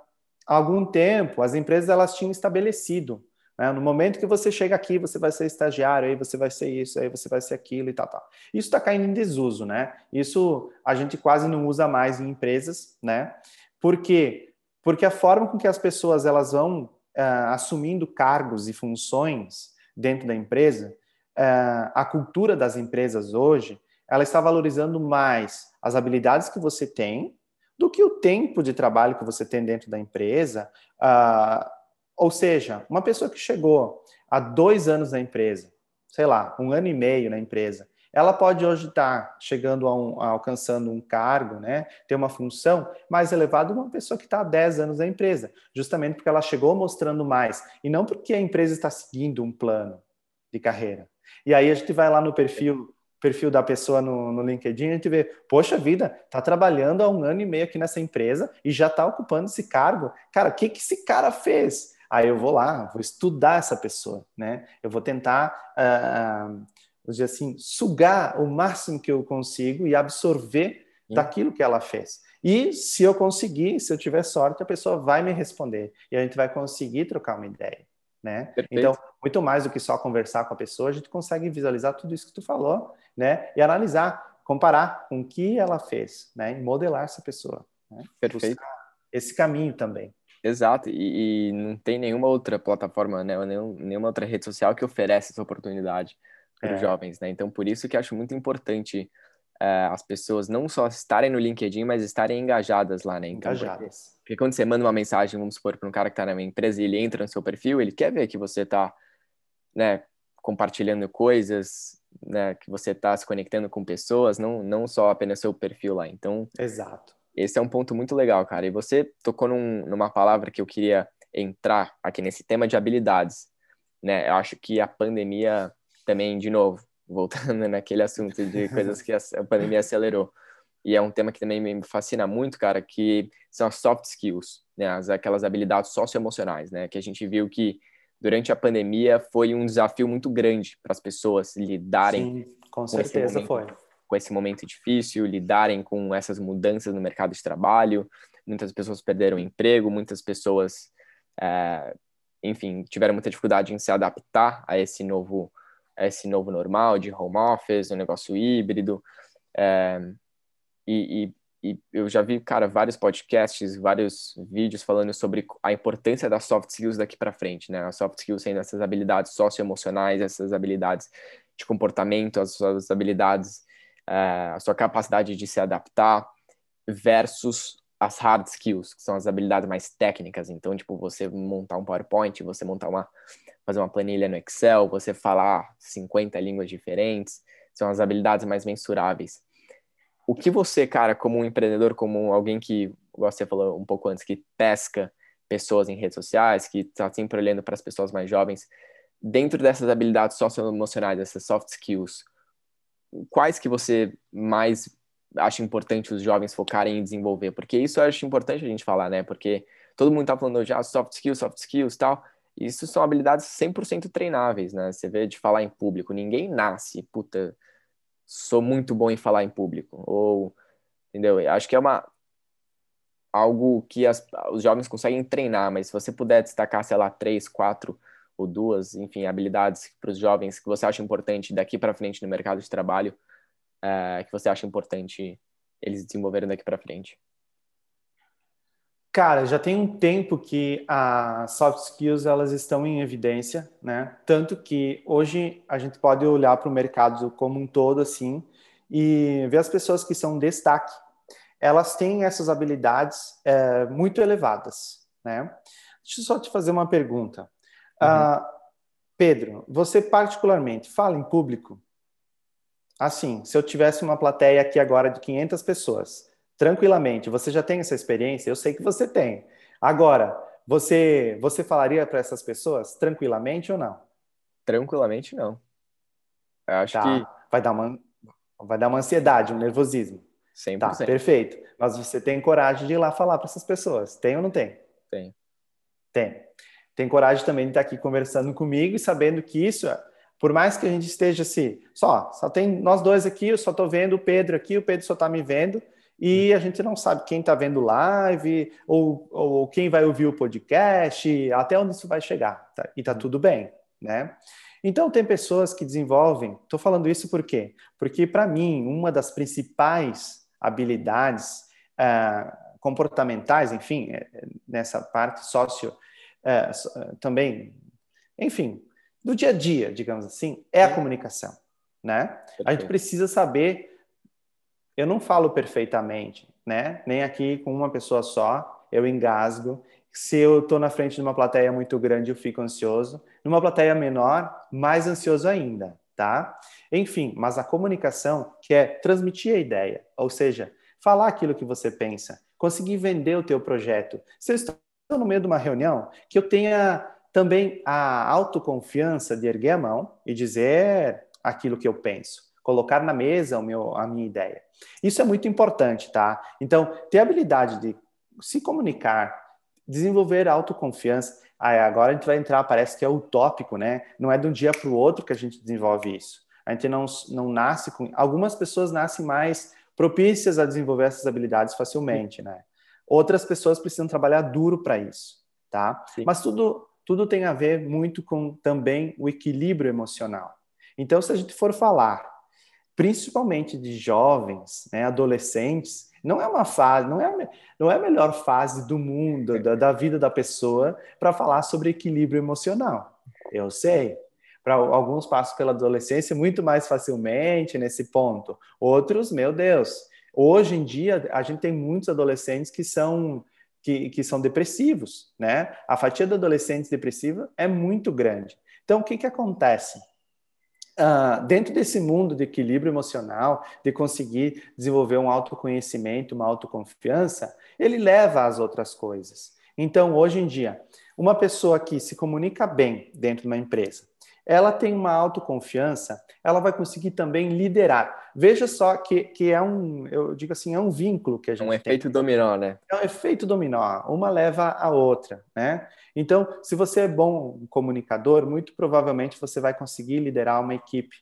há algum tempo as empresas elas tinham estabelecido né? No momento que você chega aqui, você vai ser estagiário, aí você vai ser isso, aí você vai ser aquilo e tal, tal. Isso está caindo em desuso, né? Isso a gente quase não usa mais em empresas, né? Por quê? Porque a forma com que as pessoas elas vão uh, assumindo cargos e funções dentro da empresa, uh, a cultura das empresas hoje, ela está valorizando mais as habilidades que você tem do que o tempo de trabalho que você tem dentro da empresa, uh, ou seja, uma pessoa que chegou há dois anos na empresa, sei lá, um ano e meio na empresa, ela pode hoje estar chegando a, um, a alcançando um cargo, né, ter uma função mais elevada uma pessoa que está há 10 anos na empresa, justamente porque ela chegou mostrando mais, e não porque a empresa está seguindo um plano de carreira. E aí a gente vai lá no perfil perfil da pessoa no, no LinkedIn, a gente vê, poxa vida, tá trabalhando há um ano e meio aqui nessa empresa e já tá ocupando esse cargo. Cara, o que, que esse cara fez? Aí eu vou lá, vou estudar essa pessoa, né? Eu vou tentar, uh, vou dizer assim, sugar o máximo que eu consigo e absorver Sim. daquilo que ela fez. E se eu conseguir, se eu tiver sorte, a pessoa vai me responder e a gente vai conseguir trocar uma ideia, né? Então, muito mais do que só conversar com a pessoa, a gente consegue visualizar tudo isso que tu falou, né? E analisar, comparar com o que ela fez, né? E modelar essa pessoa. Né? Perfeito. Buscar esse caminho também. Exato, e, e, não tem nenhuma outra plataforma, né, nenhum, nenhuma outra rede social que oferece essa oportunidade para os é. jovens, né? Então, por isso que acho muito importante é, as pessoas não só estarem no LinkedIn, mas estarem engajadas lá, né? Então, engajadas. Porque, porque quando você manda uma mensagem, vamos supor, para um cara que está na minha empresa e ele entra no seu perfil, ele quer ver que você está, né, compartilhando coisas, né, que você está se conectando com pessoas, não, não só apenas seu perfil lá. Então, exato. Esse é um ponto muito legal, cara. E você tocou num, numa palavra que eu queria entrar aqui nesse tema de habilidades, né? Eu acho que a pandemia também, de novo, voltando (laughs) naquele assunto de (laughs) coisas que a pandemia acelerou. E é um tema que também me fascina muito, cara, que são as soft skills, né? As, aquelas habilidades socioemocionais, né? Que a gente viu que durante a pandemia foi um desafio muito grande para as pessoas lidarem Sim, com, com certeza foi. Com esse momento difícil, lidarem com essas mudanças no mercado de trabalho. Muitas pessoas perderam emprego, muitas pessoas, é, enfim, tiveram muita dificuldade em se adaptar a esse novo esse novo normal de home office, um negócio híbrido. É, e, e, e, eu já vi, cara, vários podcasts, vários vídeos falando sobre a importância das soft skills daqui para frente, né? As soft skills sendo essas habilidades socioemocionais, essas habilidades de comportamento, as suas habilidades, é, a sua capacidade de se adaptar, versus as hard skills, que são as habilidades mais técnicas. Então, tipo, você montar um PowerPoint, você montar uma fazer uma planilha no Excel, você falar 50 línguas diferentes, são as habilidades mais mensuráveis. O que você, cara, como um empreendedor, como alguém que, você falou um pouco antes, que pesca pessoas em redes sociais, que está sempre olhando para as pessoas mais jovens, dentro dessas habilidades socioemocionais, essas soft skills, quais que você mais acha importante os jovens focarem em desenvolver? Porque isso eu acho importante a gente falar, né? Porque todo mundo está falando já soft skills, soft skills tal, isso são habilidades 100% treináveis, né? Você vê de falar em público, ninguém nasce, puta, sou muito bom em falar em público, ou, entendeu? Acho que é uma algo que as, os jovens conseguem treinar, mas se você puder destacar, sei lá, três, quatro ou duas, enfim, habilidades para os jovens que você acha importante daqui para frente no mercado de trabalho, é, que você acha importante eles desenvolverem daqui para frente. Cara, já tem um tempo que as soft skills elas estão em evidência, né? Tanto que hoje a gente pode olhar para o mercado como um todo assim e ver as pessoas que são destaque. Elas têm essas habilidades é, muito elevadas, né? Deixa eu só te fazer uma pergunta. Uhum. Uh, Pedro, você particularmente fala em público? Assim, se eu tivesse uma plateia aqui agora de 500 pessoas, tranquilamente. Você já tem essa experiência? Eu sei que você tem. Agora, você você falaria para essas pessoas tranquilamente ou não? Tranquilamente não. Eu acho tá. que vai dar uma vai dar uma ansiedade, um nervosismo. 100%. Tá, perfeito. Mas você tem coragem de ir lá falar para essas pessoas? Tem ou não tem? Tem. Tem. Tem coragem também de estar aqui conversando comigo e sabendo que isso, por mais que a gente esteja assim, só, só tem nós dois aqui, eu só estou vendo o Pedro aqui, o Pedro só está me vendo, e a gente não sabe quem está vendo live ou, ou quem vai ouvir o podcast, até onde isso vai chegar, tá? e está uhum. tudo bem, né? Então, tem pessoas que desenvolvem. Estou falando isso por quê? Porque, para mim, uma das principais habilidades uh, comportamentais, enfim, é, é, nessa parte sócio, uh, também, enfim, do dia a dia, digamos assim, é a comunicação. Né? A gente precisa saber eu não falo perfeitamente, né? Nem aqui com uma pessoa só, eu engasgo. Se eu estou na frente de uma plateia muito grande, eu fico ansioso. Numa plateia menor, mais ansioso ainda, tá? Enfim, mas a comunicação, que é transmitir a ideia, ou seja, falar aquilo que você pensa, conseguir vender o teu projeto. Se eu estou no meio de uma reunião, que eu tenha também a autoconfiança de erguer a mão e dizer aquilo que eu penso colocar na mesa o meu, a minha ideia. Isso é muito importante, tá? Então, ter a habilidade de se comunicar, desenvolver autoconfiança. Ah, agora a gente vai entrar, parece que é utópico, né? Não é de um dia para o outro que a gente desenvolve isso. A gente não, não nasce com. Algumas pessoas nascem mais propícias a desenvolver essas habilidades facilmente, né? Outras pessoas precisam trabalhar duro para isso, tá? Sim. Mas tudo, tudo tem a ver muito com também o equilíbrio emocional. Então, se a gente for falar, principalmente de jovens, né, adolescentes, não é uma fase, não é, não é a melhor fase do mundo, da, da vida da pessoa, para falar sobre equilíbrio emocional. Eu sei. Para alguns passam pela adolescência muito mais facilmente nesse ponto. Outros, meu Deus, hoje em dia a gente tem muitos adolescentes que são que, que são depressivos, né? A fatia de adolescentes depressiva é muito grande. Então, o que, que acontece? Uh, dentro desse mundo de equilíbrio emocional, de conseguir desenvolver um autoconhecimento, uma autoconfiança, ele leva às outras coisas. Então, hoje em dia, uma pessoa que se comunica bem dentro de uma empresa, ela tem uma autoconfiança, ela vai conseguir também liderar. Veja só que, que é um, eu digo assim, é um vínculo que a gente É um efeito tem. dominó, né? É um efeito dominó, uma leva a outra, né? Então, se você é bom comunicador, muito provavelmente você vai conseguir liderar uma equipe,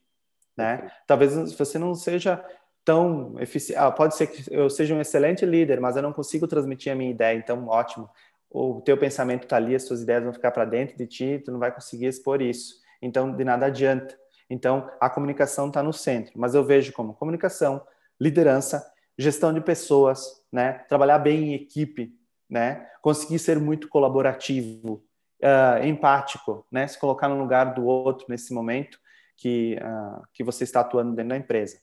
né? Talvez você não seja tão eficiente, ah, pode ser que eu seja um excelente líder, mas eu não consigo transmitir a minha ideia, então ótimo. O teu pensamento está ali, as suas ideias vão ficar para dentro de ti, tu não vai conseguir expor isso então de nada adianta. Então a comunicação está no centro, mas eu vejo como comunicação, liderança, gestão de pessoas, né? Trabalhar bem em equipe, né? Conseguir ser muito colaborativo, uh, empático, né? Se colocar no lugar do outro nesse momento que uh, que você está atuando dentro da empresa.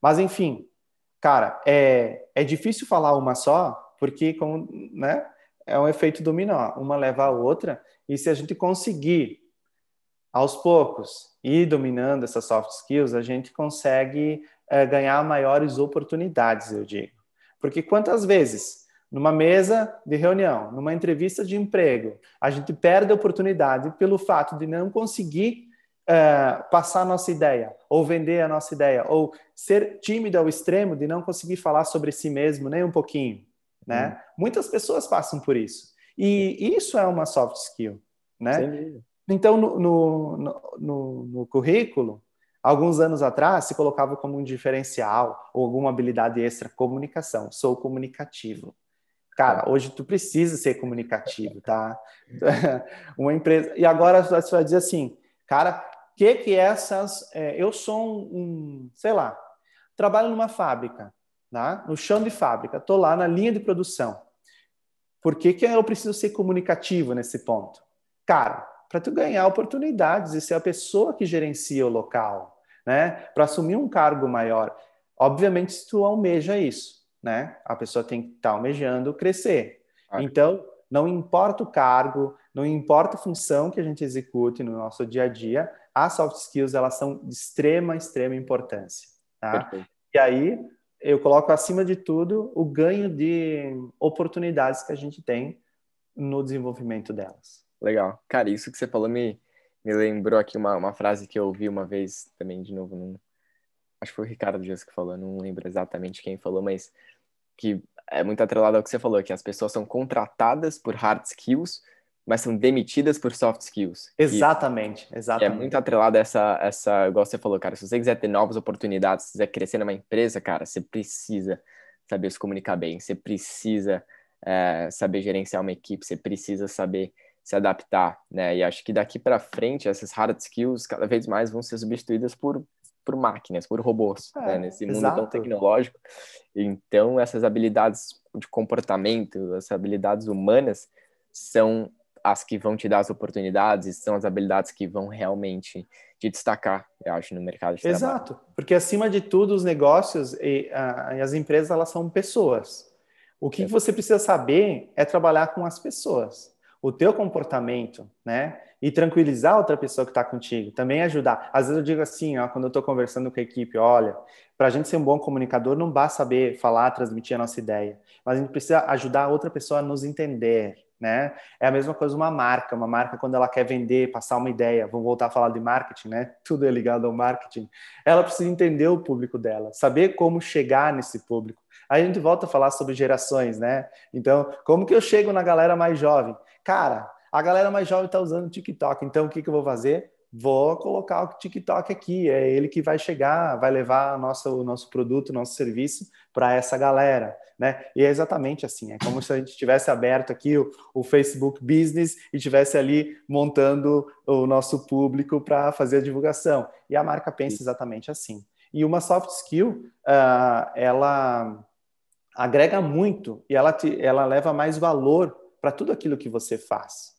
Mas enfim, cara, é é difícil falar uma só, porque como, né? É um efeito dominó, uma leva a outra, e se a gente conseguir aos poucos e dominando essas soft skills, a gente consegue é, ganhar maiores oportunidades, eu digo. Porque quantas vezes, numa mesa de reunião, numa entrevista de emprego, a gente perde a oportunidade pelo fato de não conseguir é, passar a nossa ideia, ou vender a nossa ideia, ou ser tímido ao extremo de não conseguir falar sobre si mesmo nem um pouquinho, né? Hum. Muitas pessoas passam por isso. E isso é uma soft skill, né? Sim. Então, no, no, no, no, currículo, alguns anos atrás, se colocava como um diferencial ou alguma habilidade extra, comunicação. Sou comunicativo. Cara, hoje tu precisa ser comunicativo, tá? (laughs) Uma empresa. E agora você vai dizer assim, cara, que que essas. É, eu sou um, um, sei lá, trabalho numa fábrica, tá? no chão de fábrica, estou lá na linha de produção. Por que, que eu preciso ser comunicativo nesse ponto? Cara, para tu ganhar oportunidades e ser a pessoa que gerencia o local, né? Para assumir um cargo maior. Obviamente, se tu almeja isso, né? A pessoa tem que estar tá almejando crescer. Ah. Então, não importa o cargo, não importa a função que a gente execute no nosso dia a dia, as soft skills elas são de extrema, extrema importância. Tá? E aí eu coloco acima de tudo o ganho de oportunidades que a gente tem no desenvolvimento delas. Legal. Cara, isso que você falou me, me lembrou aqui uma, uma frase que eu ouvi uma vez também, de novo, num, acho que foi o Ricardo Dias que falou, não lembro exatamente quem falou, mas que é muito atrelado ao que você falou, que as pessoas são contratadas por hard skills, mas são demitidas por soft skills. Exatamente, exatamente. é muito atrelado a essa, essa, igual você falou, cara, se você quiser ter novas oportunidades, se quiser crescer numa empresa, cara, você precisa saber se comunicar bem, você precisa é, saber gerenciar uma equipe, você precisa saber se adaptar, né? E acho que daqui para frente essas hard skills cada vez mais vão ser substituídas por por máquinas, por robôs, é, né? nesse mundo exato. tão tecnológico. Então essas habilidades de comportamento, essas habilidades humanas são as que vão te dar as oportunidades, são as habilidades que vão realmente te destacar, eu acho, no mercado de Exato, trabalho. Exato, porque acima de tudo os negócios e, e, as empresas elas são pessoas. O que é. você precisa saber é trabalhar com as pessoas o teu comportamento, né? E tranquilizar outra pessoa que está contigo, também ajudar. Às vezes eu digo assim, ó, quando eu estou conversando com a equipe, olha, para a gente ser um bom comunicador, não basta saber falar, transmitir a nossa ideia, mas a gente precisa ajudar a outra pessoa a nos entender, né? É a mesma coisa uma marca, uma marca quando ela quer vender, passar uma ideia, vamos voltar a falar de marketing, né? (laughs) Tudo é ligado ao marketing. Ela precisa entender o público dela, saber como chegar nesse público. Aí a gente volta a falar sobre gerações, né? Então, como que eu chego na galera mais jovem? Cara, a galera mais jovem está usando o TikTok, então o que, que eu vou fazer? Vou colocar o TikTok aqui, é ele que vai chegar, vai levar nossa, o nosso produto, o nosso serviço para essa galera. Né? E é exatamente assim, é como se a gente tivesse aberto aqui o, o Facebook Business e tivesse ali montando o nosso público para fazer a divulgação. E a marca pensa exatamente assim. E uma soft skill, uh, ela agrega muito e ela, te, ela leva mais valor para tudo aquilo que você faz.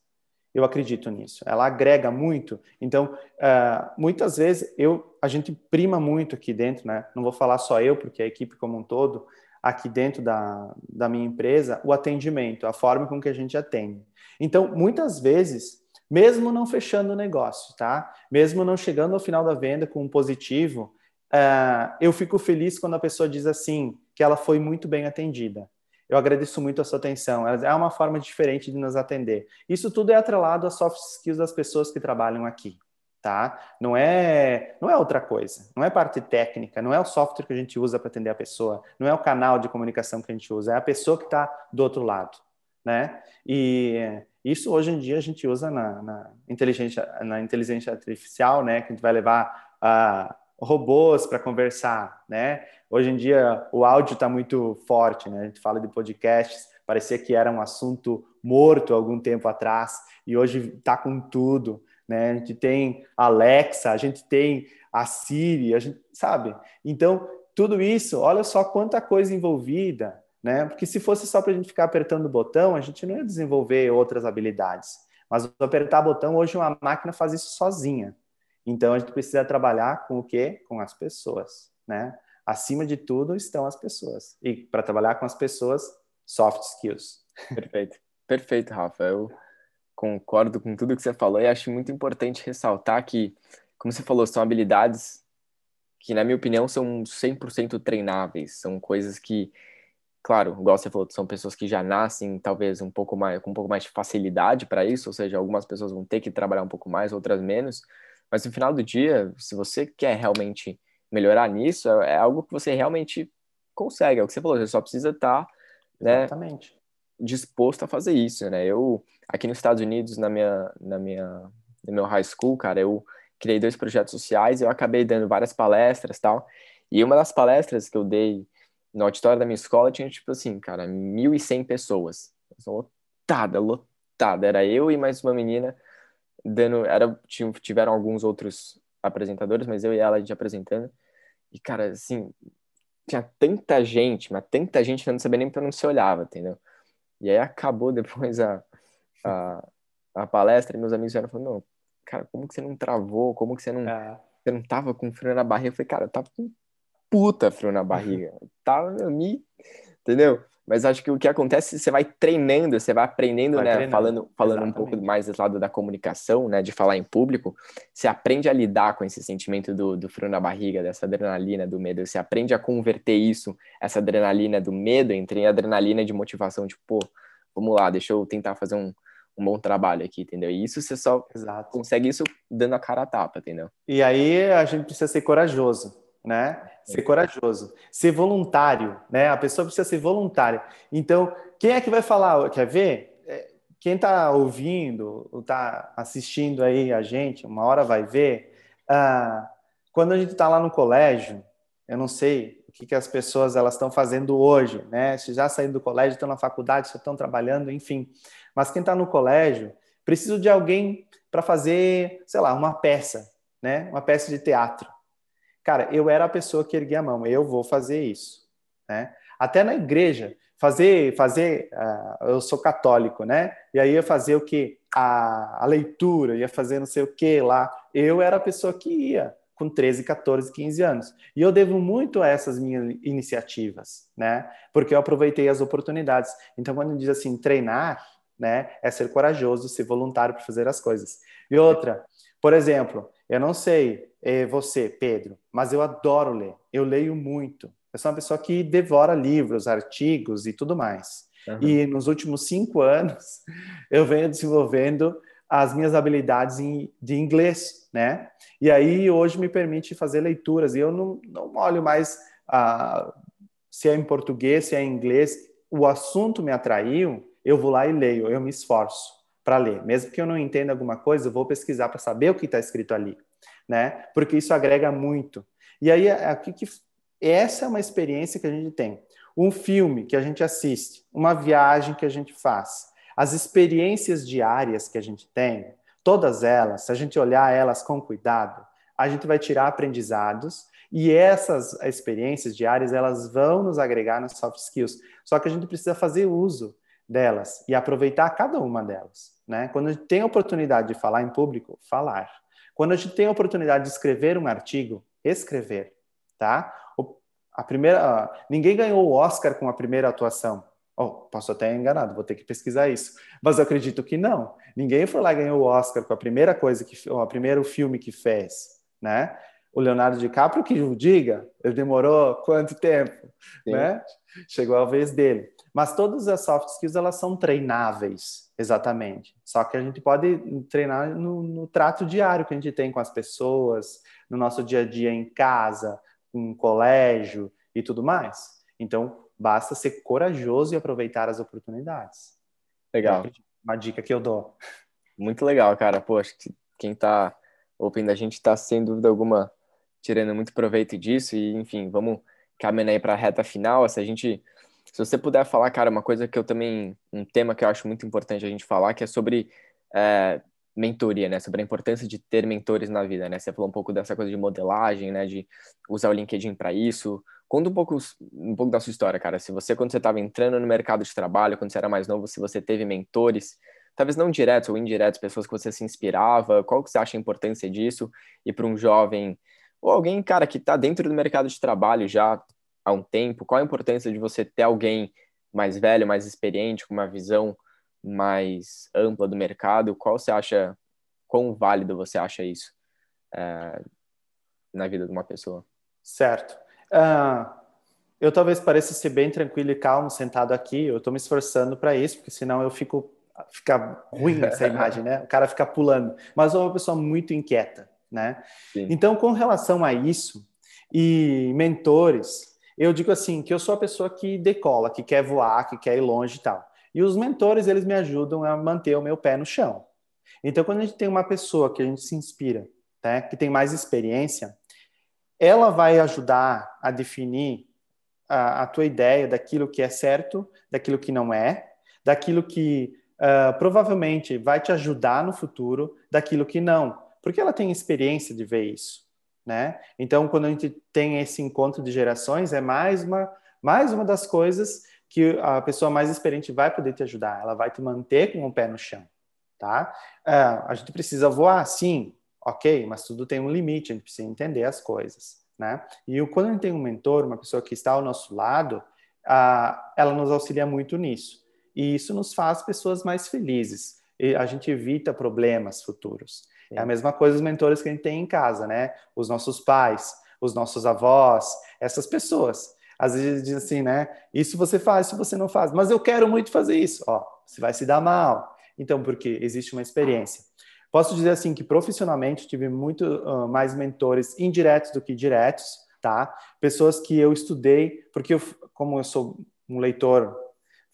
Eu acredito nisso. Ela agrega muito. Então, uh, muitas vezes eu, a gente prima muito aqui dentro, né? Não vou falar só eu, porque a equipe como um todo, aqui dentro da, da minha empresa, o atendimento, a forma com que a gente atende. Então, muitas vezes, mesmo não fechando o negócio, tá? Mesmo não chegando ao final da venda com um positivo, uh, eu fico feliz quando a pessoa diz assim que ela foi muito bem atendida. Eu agradeço muito a sua atenção. É uma forma diferente de nos atender. Isso tudo é atrelado às soft skills das pessoas que trabalham aqui, tá? Não é, não é outra coisa. Não é parte técnica. Não é o software que a gente usa para atender a pessoa. Não é o canal de comunicação que a gente usa. É a pessoa que está do outro lado, né? E isso hoje em dia a gente usa na, na inteligência, na inteligência artificial, né? Que a gente vai levar a robôs para conversar, né? Hoje em dia o áudio está muito forte, né? A gente fala de podcasts, parecia que era um assunto morto algum tempo atrás e hoje está com tudo, né? A gente tem Alexa, a gente tem a Siri, a gente sabe. Então tudo isso, olha só quanta coisa envolvida, né? Porque se fosse só para a gente ficar apertando o botão, a gente não ia desenvolver outras habilidades. Mas apertar botão hoje uma máquina faz isso sozinha. Então a gente precisa trabalhar com o quê? Com as pessoas, né? Acima de tudo estão as pessoas. E para trabalhar com as pessoas, soft skills. Perfeito. Perfeito, Rafa. Eu concordo com tudo que você falou e acho muito importante ressaltar que, como você falou, são habilidades que, na minha opinião, são 100% treináveis. São coisas que, claro, igual você falou, são pessoas que já nascem talvez um pouco mais com um pouco mais de facilidade para isso, ou seja, algumas pessoas vão ter que trabalhar um pouco mais, outras menos, mas no final do dia, se você quer realmente melhorar nisso, é, é algo que você realmente consegue. É o que você falou, você só precisa estar tá, né, disposto a fazer isso, né? Eu, aqui nos Estados Unidos, na minha, na minha, no meu high school, cara, eu criei dois projetos sociais, eu acabei dando várias palestras tal, e uma das palestras que eu dei no auditório da minha escola tinha, tipo assim, cara, 1.100 pessoas. Lotada, lotada. Era eu e mais uma menina dando. Era, tiveram alguns outros apresentadores, mas eu e ela a gente apresentando. E, cara, assim, tinha tanta gente, mas tanta gente que eu não sabia nem pra onde se olhava, entendeu? E aí acabou depois a, a, a palestra e meus amigos vieram falando, não, cara, como que você não travou? Como que você não, é. você não tava com frio na barriga? Eu falei, cara, eu tava com puta frio na barriga. (laughs) tava me... Entendeu? Mas acho que o que acontece, você vai treinando, você vai aprendendo, vai né? Treinando. Falando, falando um pouco mais desse lado da comunicação, né? De falar em público, você aprende a lidar com esse sentimento do, do frio na barriga, dessa adrenalina do medo. Você aprende a converter isso, essa adrenalina do medo, entre adrenalina de motivação, tipo, pô, vamos lá, deixa eu tentar fazer um, um bom trabalho aqui, entendeu? E isso você só Exato. consegue isso dando a cara a tapa, entendeu? E aí a gente precisa ser corajoso né? Ser corajoso, ser voluntário, né? A pessoa precisa ser voluntária. Então, quem é que vai falar? Quer ver? É, quem está ouvindo, está assistindo aí a gente, uma hora vai ver. Ah, quando a gente está lá no colégio, eu não sei o que, que as pessoas elas estão fazendo hoje, né? Se já saíram do colégio, estão na faculdade, se estão trabalhando, enfim. Mas quem está no colégio precisa de alguém para fazer, sei lá, uma peça, né? Uma peça de teatro. Cara, eu era a pessoa que erguia a mão, eu vou fazer isso, né? Até na igreja, fazer, fazer, uh, eu sou católico, né? E aí ia fazer o que? A, a leitura, ia fazer não sei o que lá. Eu era a pessoa que ia com 13, 14, 15 anos. E eu devo muito a essas minhas iniciativas, né? Porque eu aproveitei as oportunidades. Então, quando diz assim, treinar, né, é ser corajoso, ser voluntário para fazer as coisas. E outra, por exemplo, eu não sei é, você, Pedro, mas eu adoro ler. Eu leio muito. Eu sou uma pessoa que devora livros, artigos e tudo mais. Uhum. E nos últimos cinco (laughs) anos, eu venho desenvolvendo as minhas habilidades em, de inglês, né? E aí hoje me permite fazer leituras e eu não, não olho mais ah, se é em português, se é em inglês. O assunto me atraiu, eu vou lá e leio, eu me esforço para ler. Mesmo que eu não entenda alguma coisa, eu vou pesquisar para saber o que está escrito ali, né? Porque isso agrega muito. E aí aqui que essa é uma experiência que a gente tem. Um filme que a gente assiste, uma viagem que a gente faz, as experiências diárias que a gente tem, todas elas, se a gente olhar elas com cuidado, a gente vai tirar aprendizados e essas experiências diárias elas vão nos agregar nos soft skills. Só que a gente precisa fazer uso delas e aproveitar cada uma delas, né? Quando a gente tem a oportunidade de falar em público, falar. Quando a gente tem a oportunidade de escrever um artigo, escrever, tá? A primeira, ninguém ganhou o Oscar com a primeira atuação. Oh, posso até enganado, vou ter que pesquisar isso. Mas eu acredito que não. Ninguém foi lá e ganhou o Oscar com a primeira coisa que, o primeiro filme que fez, né? O Leonardo DiCaprio que o diga, ele demorou quanto tempo, Sim. né? Chegou a vez dele. Mas todas as soft skills elas são treináveis, exatamente. Só que a gente pode treinar no, no trato diário que a gente tem com as pessoas, no nosso dia a dia em casa, um colégio e tudo mais. Então, basta ser corajoso e aproveitar as oportunidades. Legal. Uma dica que eu dou. Muito legal, cara. Pô, acho que quem tá ouvindo a gente está sem dúvida alguma tirando muito proveito disso e, enfim, vamos caminhando aí para a reta final. Se a gente, se você puder falar, cara, uma coisa que eu também, um tema que eu acho muito importante a gente falar, que é sobre é, mentoria, né? Sobre a importância de ter mentores na vida, né? Você falou um pouco dessa coisa de modelagem, né? De usar o LinkedIn para isso. Conta um pouco, um pouco da sua história, cara. Se você, quando você estava entrando no mercado de trabalho, quando você era mais novo, se você teve mentores, talvez não diretos ou indiretos, pessoas que você se inspirava, qual que você acha a importância disso? E para um jovem, ou alguém, cara, que está dentro do mercado de trabalho já há um tempo, qual a importância de você ter alguém mais velho, mais experiente, com uma visão mais ampla do mercado, qual você acha, quão válido você acha isso é, na vida de uma pessoa? Certo. Uh, eu talvez pareça ser bem tranquilo e calmo sentado aqui, eu estou me esforçando para isso, porque senão eu fico fica ruim essa (laughs) imagem, né? O cara fica pulando. Mas sou uma pessoa muito inquieta, né? Sim. Então, com relação a isso e mentores, eu digo assim que eu sou a pessoa que decola, que quer voar, que quer ir longe e tal. E os mentores, eles me ajudam a manter o meu pé no chão. Então, quando a gente tem uma pessoa que a gente se inspira, né, que tem mais experiência, ela vai ajudar a definir a, a tua ideia daquilo que é certo, daquilo que não é, daquilo que uh, provavelmente vai te ajudar no futuro, daquilo que não, porque ela tem experiência de ver isso, né? Então, quando a gente tem esse encontro de gerações, é mais uma mais uma das coisas que a pessoa mais experiente vai poder te ajudar, ela vai te manter com o pé no chão, tá? Uh, a gente precisa voar, sim, ok, mas tudo tem um limite, a gente precisa entender as coisas, né? E quando a gente tem um mentor, uma pessoa que está ao nosso lado, ela nos auxilia muito nisso. E isso nos faz pessoas mais felizes. E a gente evita problemas futuros. Sim. É a mesma coisa os mentores que a gente tem em casa, né? Os nossos pais, os nossos avós, essas pessoas às vezes diz assim, né? Isso você faz, isso você não faz. Mas eu quero muito fazer isso. Ó, você vai se dar mal. Então, porque existe uma experiência. Posso dizer assim que profissionalmente tive muito uh, mais mentores indiretos do que diretos, tá? Pessoas que eu estudei, porque eu, como eu sou um leitor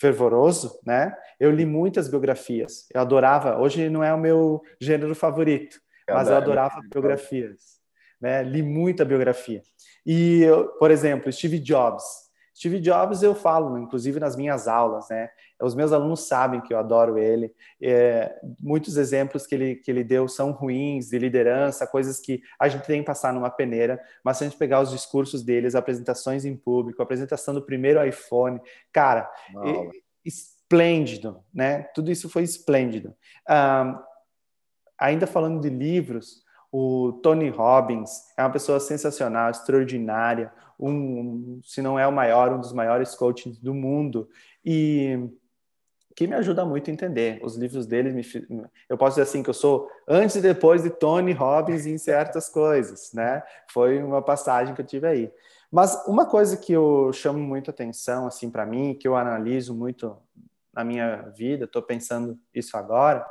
fervoroso, né? Eu li muitas biografias. Eu adorava. Hoje não é o meu gênero favorito, mas eu adorava biografias. Né? Li muita biografia. E, por exemplo, Steve Jobs. Steve Jobs eu falo, inclusive nas minhas aulas, né? Os meus alunos sabem que eu adoro ele. É, muitos exemplos que ele, que ele deu são ruins, de liderança, coisas que a gente tem que passar numa peneira, mas se a gente pegar os discursos deles, apresentações em público, apresentação do primeiro iPhone, cara, esplêndido, né? Tudo isso foi esplêndido. Um, ainda falando de livros, o Tony Robbins é uma pessoa sensacional, extraordinária, um, se não é o maior, um dos maiores coaches do mundo. E que me ajuda muito a entender. Os livros dele, me, eu posso dizer assim que eu sou antes e depois de Tony Robbins em certas coisas, né? Foi uma passagem que eu tive aí. Mas uma coisa que eu chamo muito atenção assim para mim, que eu analiso muito na minha vida, estou pensando isso agora,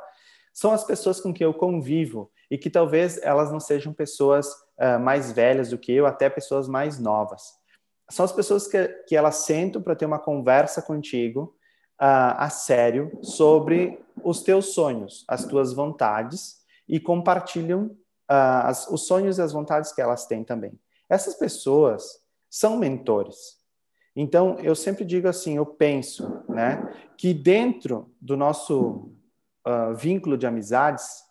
são as pessoas com que eu convivo e que talvez elas não sejam pessoas uh, mais velhas do que eu, até pessoas mais novas. São as pessoas que, que elas sentam para ter uma conversa contigo uh, a sério sobre os teus sonhos, as tuas vontades e compartilham uh, as, os sonhos e as vontades que elas têm também. Essas pessoas são mentores. Então, eu sempre digo assim, eu penso, né, que dentro do nosso uh, vínculo de amizades,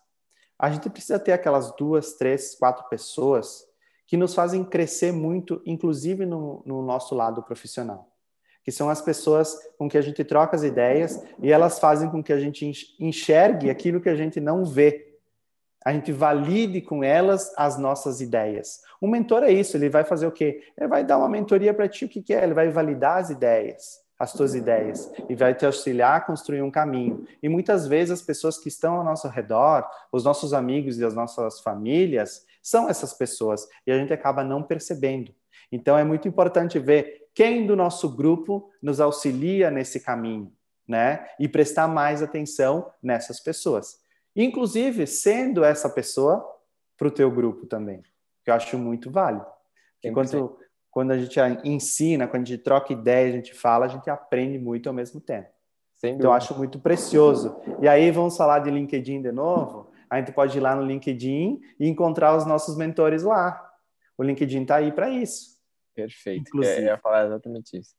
a gente precisa ter aquelas duas, três, quatro pessoas que nos fazem crescer muito, inclusive no, no nosso lado profissional que são as pessoas com que a gente troca as ideias e elas fazem com que a gente enxergue aquilo que a gente não vê. A gente valide com elas as nossas ideias. Um mentor é isso, ele vai fazer o quê? Ele vai dar uma mentoria para ti, o que, que é? Ele vai validar as ideias, as tuas ideias, e vai te auxiliar a construir um caminho. E muitas vezes as pessoas que estão ao nosso redor, os nossos amigos e as nossas famílias, são essas pessoas, e a gente acaba não percebendo. Então é muito importante ver quem do nosso grupo nos auxilia nesse caminho, né? E prestar mais atenção nessas pessoas. Inclusive, sendo essa pessoa para o teu grupo também, que eu acho muito válido. Enquanto quando a gente ensina, quando a gente troca ideia, a gente fala, a gente aprende muito ao mesmo tempo. Então, eu acho muito precioso. E aí, vamos falar de LinkedIn de novo? A gente pode ir lá no LinkedIn e encontrar os nossos mentores lá. O LinkedIn está aí para isso. Perfeito. Inclusive. Eu ia falar exatamente isso.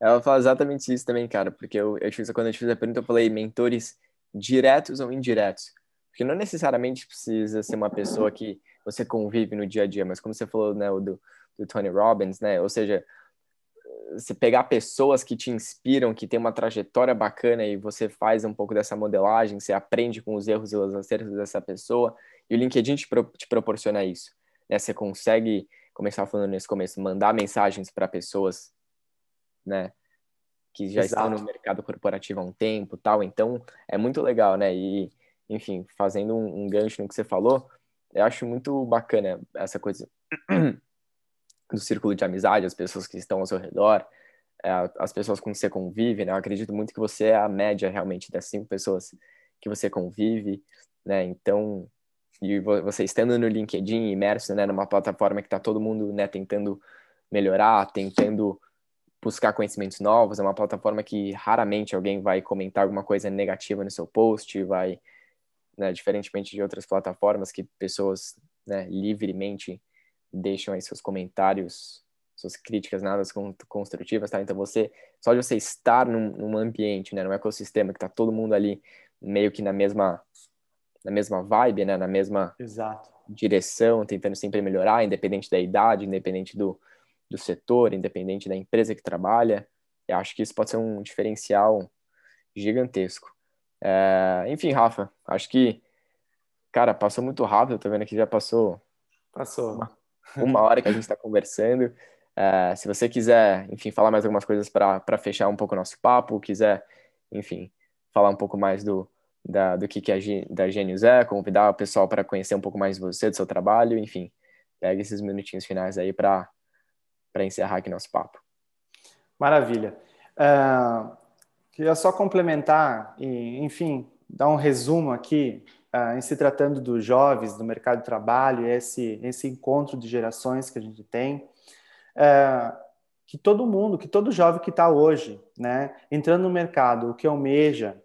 Ela fala exatamente isso também, cara, porque eu, eu quando eu te fiz a pergunta, eu falei mentores diretos ou indiretos. Porque não necessariamente precisa ser uma pessoa que você convive no dia a dia, mas como você falou, né, o do, do Tony Robbins, né, ou seja, você pegar pessoas que te inspiram, que tem uma trajetória bacana e você faz um pouco dessa modelagem, você aprende com os erros e os acertos dessa pessoa, e o LinkedIn te, pro, te proporciona isso. Né? Você consegue como eu estava falando nesse começo, mandar mensagens para pessoas, né, que já Exato. estão no mercado corporativo há um tempo, tal. Então, é muito legal, né? E, enfim, fazendo um, um gancho no que você falou, eu acho muito bacana essa coisa (clears throat) do círculo de amizade, as pessoas que estão ao seu redor, é, as pessoas com que você convive, né? Eu acredito muito que você é a média realmente das cinco pessoas que você convive, né? Então, e você estando no LinkedIn imerso né, numa plataforma que está todo mundo né, tentando melhorar, tentando buscar conhecimentos novos, é uma plataforma que raramente alguém vai comentar alguma coisa negativa no seu post, vai, né, diferentemente de outras plataformas que pessoas né, livremente deixam aí seus comentários, suas críticas nada construtivas, tá? Então você, só de você estar num, num ambiente, né, num ecossistema que está todo mundo ali meio que na mesma na mesma vibe, né? Na mesma Exato. direção, tentando sempre melhorar, independente da idade, independente do, do setor, independente da empresa que trabalha. Eu acho que isso pode ser um diferencial gigantesco. É, enfim, Rafa, acho que, cara, passou muito rápido, tô vendo que já passou. Passou. Uma, uma hora que a gente está conversando. É, se você quiser, enfim, falar mais algumas coisas para fechar um pouco o nosso papo, quiser, enfim, falar um pouco mais do, da, do que, que a da Gênios é, convidar o pessoal para conhecer um pouco mais de você, do seu trabalho, enfim, pega esses minutinhos finais aí para encerrar aqui nosso papo. Maravilha. Uh, queria só complementar e, enfim, dar um resumo aqui uh, em se tratando dos jovens, do mercado de trabalho, esse, esse encontro de gerações que a gente tem. Uh, que todo mundo, que todo jovem que está hoje, né, entrando no mercado, o que almeja,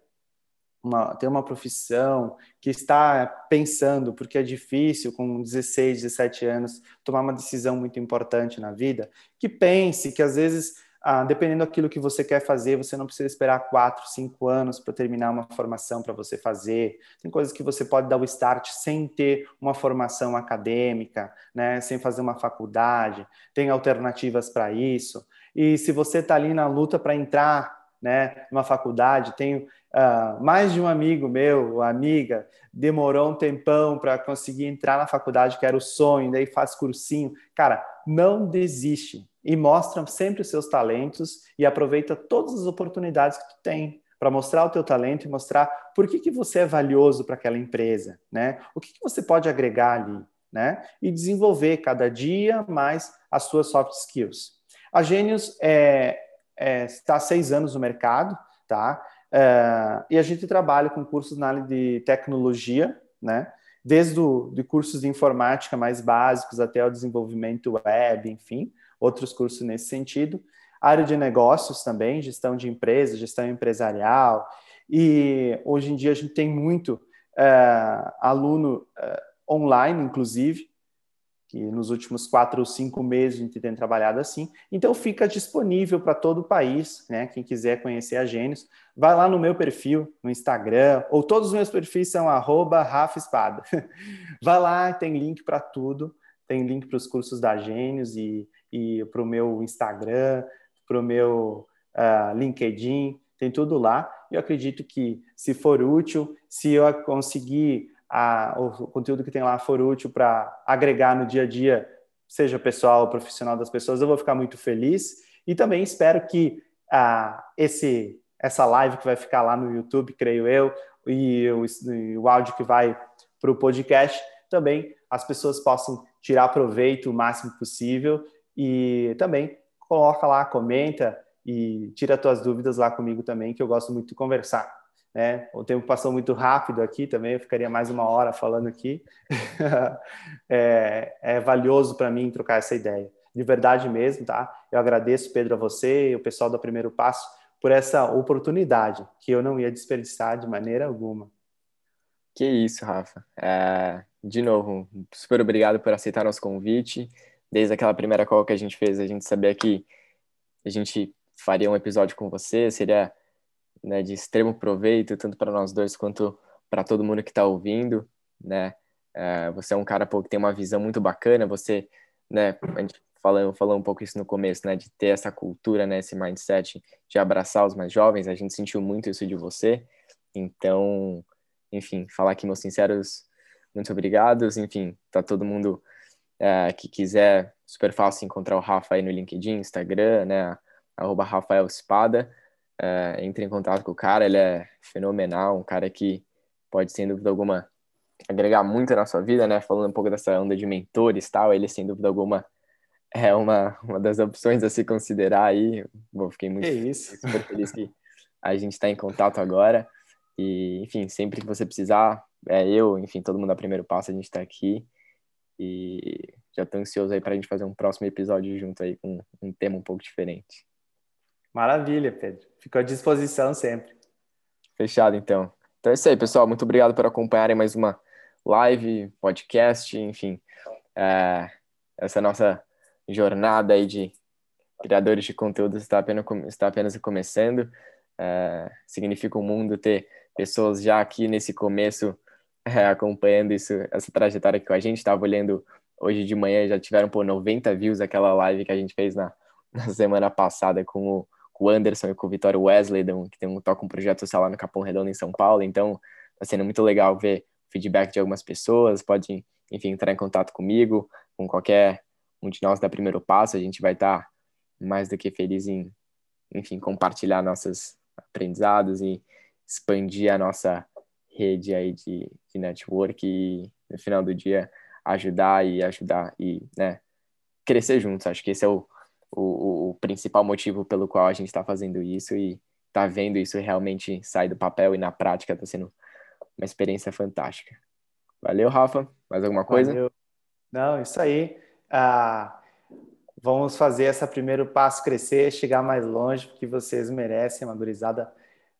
uma, ter uma profissão, que está pensando, porque é difícil com 16, 17 anos tomar uma decisão muito importante na vida, que pense que às vezes, ah, dependendo daquilo que você quer fazer, você não precisa esperar 4, 5 anos para terminar uma formação para você fazer. Tem coisas que você pode dar o start sem ter uma formação acadêmica, né, sem fazer uma faculdade. Tem alternativas para isso. E se você está ali na luta para entrar né, numa faculdade, tenho Uh, mais de um amigo meu, amiga, demorou um tempão para conseguir entrar na faculdade, que era o sonho, daí faz cursinho. Cara, não desiste e mostra sempre os seus talentos e aproveita todas as oportunidades que tu tem. para mostrar o teu talento e mostrar por que, que você é valioso para aquela empresa, né? O que, que você pode agregar ali, né? E desenvolver cada dia mais as suas soft skills. A Gênios é, é, está há seis anos no mercado, tá? É, e a gente trabalha com cursos na área de tecnologia, né? Desde o, de cursos de informática mais básicos até o desenvolvimento web, enfim, outros cursos nesse sentido área de negócios também, gestão de empresas, gestão empresarial. E hoje em dia a gente tem muito é, aluno é, online, inclusive, que nos últimos quatro ou cinco meses a gente tem trabalhado assim. Então fica disponível para todo o país, né? Quem quiser conhecer a Gênios, vai lá no meu perfil, no Instagram, ou todos os meus perfis são arroba Rafa Espada. (laughs) vai lá, tem link para tudo, tem link para os cursos da Gênios e, e para o meu Instagram, para o meu uh, LinkedIn, tem tudo lá. Eu acredito que, se for útil, se eu conseguir a, o conteúdo que tem lá for útil para agregar no dia a dia, seja pessoal ou profissional das pessoas, eu vou ficar muito feliz. E também espero que uh, esse, essa live que vai ficar lá no YouTube, creio eu, e o, e o áudio que vai para o podcast, também as pessoas possam tirar proveito o máximo possível e também coloca lá, comenta e tira tuas dúvidas lá comigo também, que eu gosto muito de conversar. Né? O tempo passou muito rápido aqui também, eu ficaria mais uma hora falando aqui. (laughs) é, é valioso para mim trocar essa ideia, de verdade mesmo, tá? Eu agradeço, Pedro, a você e o pessoal do Primeiro Passo por essa oportunidade, que eu não ia desperdiçar de maneira alguma. Que isso, Rafa. É, de novo, super obrigado por aceitar nosso convite desde aquela primeira call que a gente fez, a gente sabia que a gente faria um episódio com você, seria né, de extremo proveito, tanto para nós dois quanto para todo mundo que está ouvindo, né? É, você é um cara pô, que tem uma visão muito bacana, você, né, a gente falou, falou um pouco isso no começo, né, de ter essa cultura, né, esse mindset de abraçar os mais jovens, a gente sentiu muito isso de você, então, enfim, falar aqui meus sinceros muito obrigados, enfim, tá todo mundo é, que quiser, super fácil encontrar o Rafa aí no LinkedIn, Instagram, né? Arroba Rafael Espada. É, entre em contato com o cara, ele é fenomenal, um cara que pode, sem dúvida alguma, agregar muito na sua vida, né? Falando um pouco dessa onda de mentores e tal, ele, sem dúvida alguma, (laughs) é uma, uma das opções a se considerar aí. Bom, fiquei muito super feliz que a gente está em contato agora. E, enfim, sempre que você precisar, é eu, enfim, todo mundo a primeiro passo, a gente está aqui. E já estou ansioso aí para a gente fazer um próximo episódio junto aí com um tema um pouco diferente. Maravilha, Pedro. Fico à disposição sempre. Fechado, então. Então é isso aí, pessoal. Muito obrigado por acompanharem mais uma live, podcast, enfim. É, essa nossa jornada aí de criadores de conteúdo está apenas, está apenas começando. É, significa o um mundo ter pessoas já aqui nesse começo (laughs) é, acompanhando isso, essa trajetória com a gente. Estava olhando hoje de manhã, já tiveram por 90 views aquela live que a gente fez na, (laughs) na semana passada com o, com o Anderson e com o Vitório Wesley, que tem um, toca um projeto social lá no Capão Redondo, em São Paulo. Então, está sendo muito legal ver o feedback de algumas pessoas. Pode, enfim, entrar em contato comigo, com qualquer um de nós da Primeiro Passo. A gente vai estar tá mais do que feliz em, enfim, compartilhar nossos aprendizados e expandir a nossa rede aí de, de network e no final do dia ajudar e ajudar e né, crescer juntos. Acho que esse é o, o, o principal motivo pelo qual a gente está fazendo isso e tá vendo isso realmente sair do papel e na prática está sendo uma experiência fantástica. Valeu, Rafa. Mais alguma coisa? Valeu. Não, isso aí. Ah, vamos fazer esse primeiro passo crescer, chegar mais longe, porque vocês merecem uma gurizada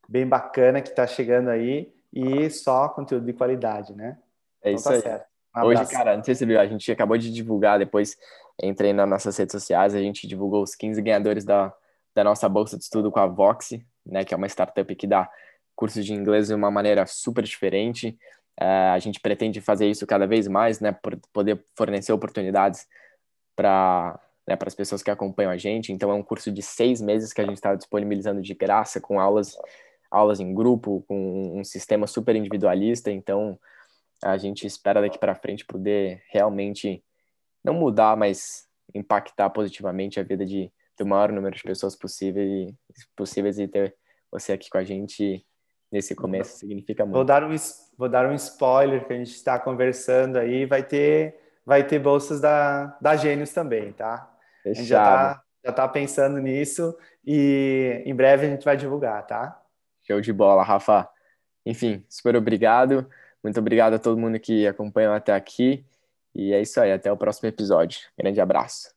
bem bacana que está chegando aí e só conteúdo de qualidade, né? É então, isso tá aí. Certo. Um Hoje, cara, não sei se você viu, a gente acabou de divulgar, depois entrei nas nossas redes sociais, a gente divulgou os 15 ganhadores da, da nossa bolsa de estudo com a Vox, né, que é uma startup que dá cursos de inglês de uma maneira super diferente. Uh, a gente pretende fazer isso cada vez mais, né, por poder fornecer oportunidades para né, para as pessoas que acompanham a gente. Então, é um curso de seis meses que a gente está disponibilizando de graça, com aulas aulas em grupo, com um sistema super individualista, então a gente espera daqui para frente poder realmente não mudar, mas impactar positivamente a vida de, do maior número de pessoas possíveis, possíveis e ter você aqui com a gente nesse começo significa muito. Vou dar um, vou dar um spoiler que a gente está conversando aí, vai ter, vai ter bolsas da, da Gênios também, tá? Fechado. A gente já está já tá pensando nisso e em breve a gente vai divulgar, tá? Show de bola, Rafa. Enfim, super obrigado. Muito obrigado a todo mundo que acompanhou até aqui. E é isso aí, até o próximo episódio. Grande abraço.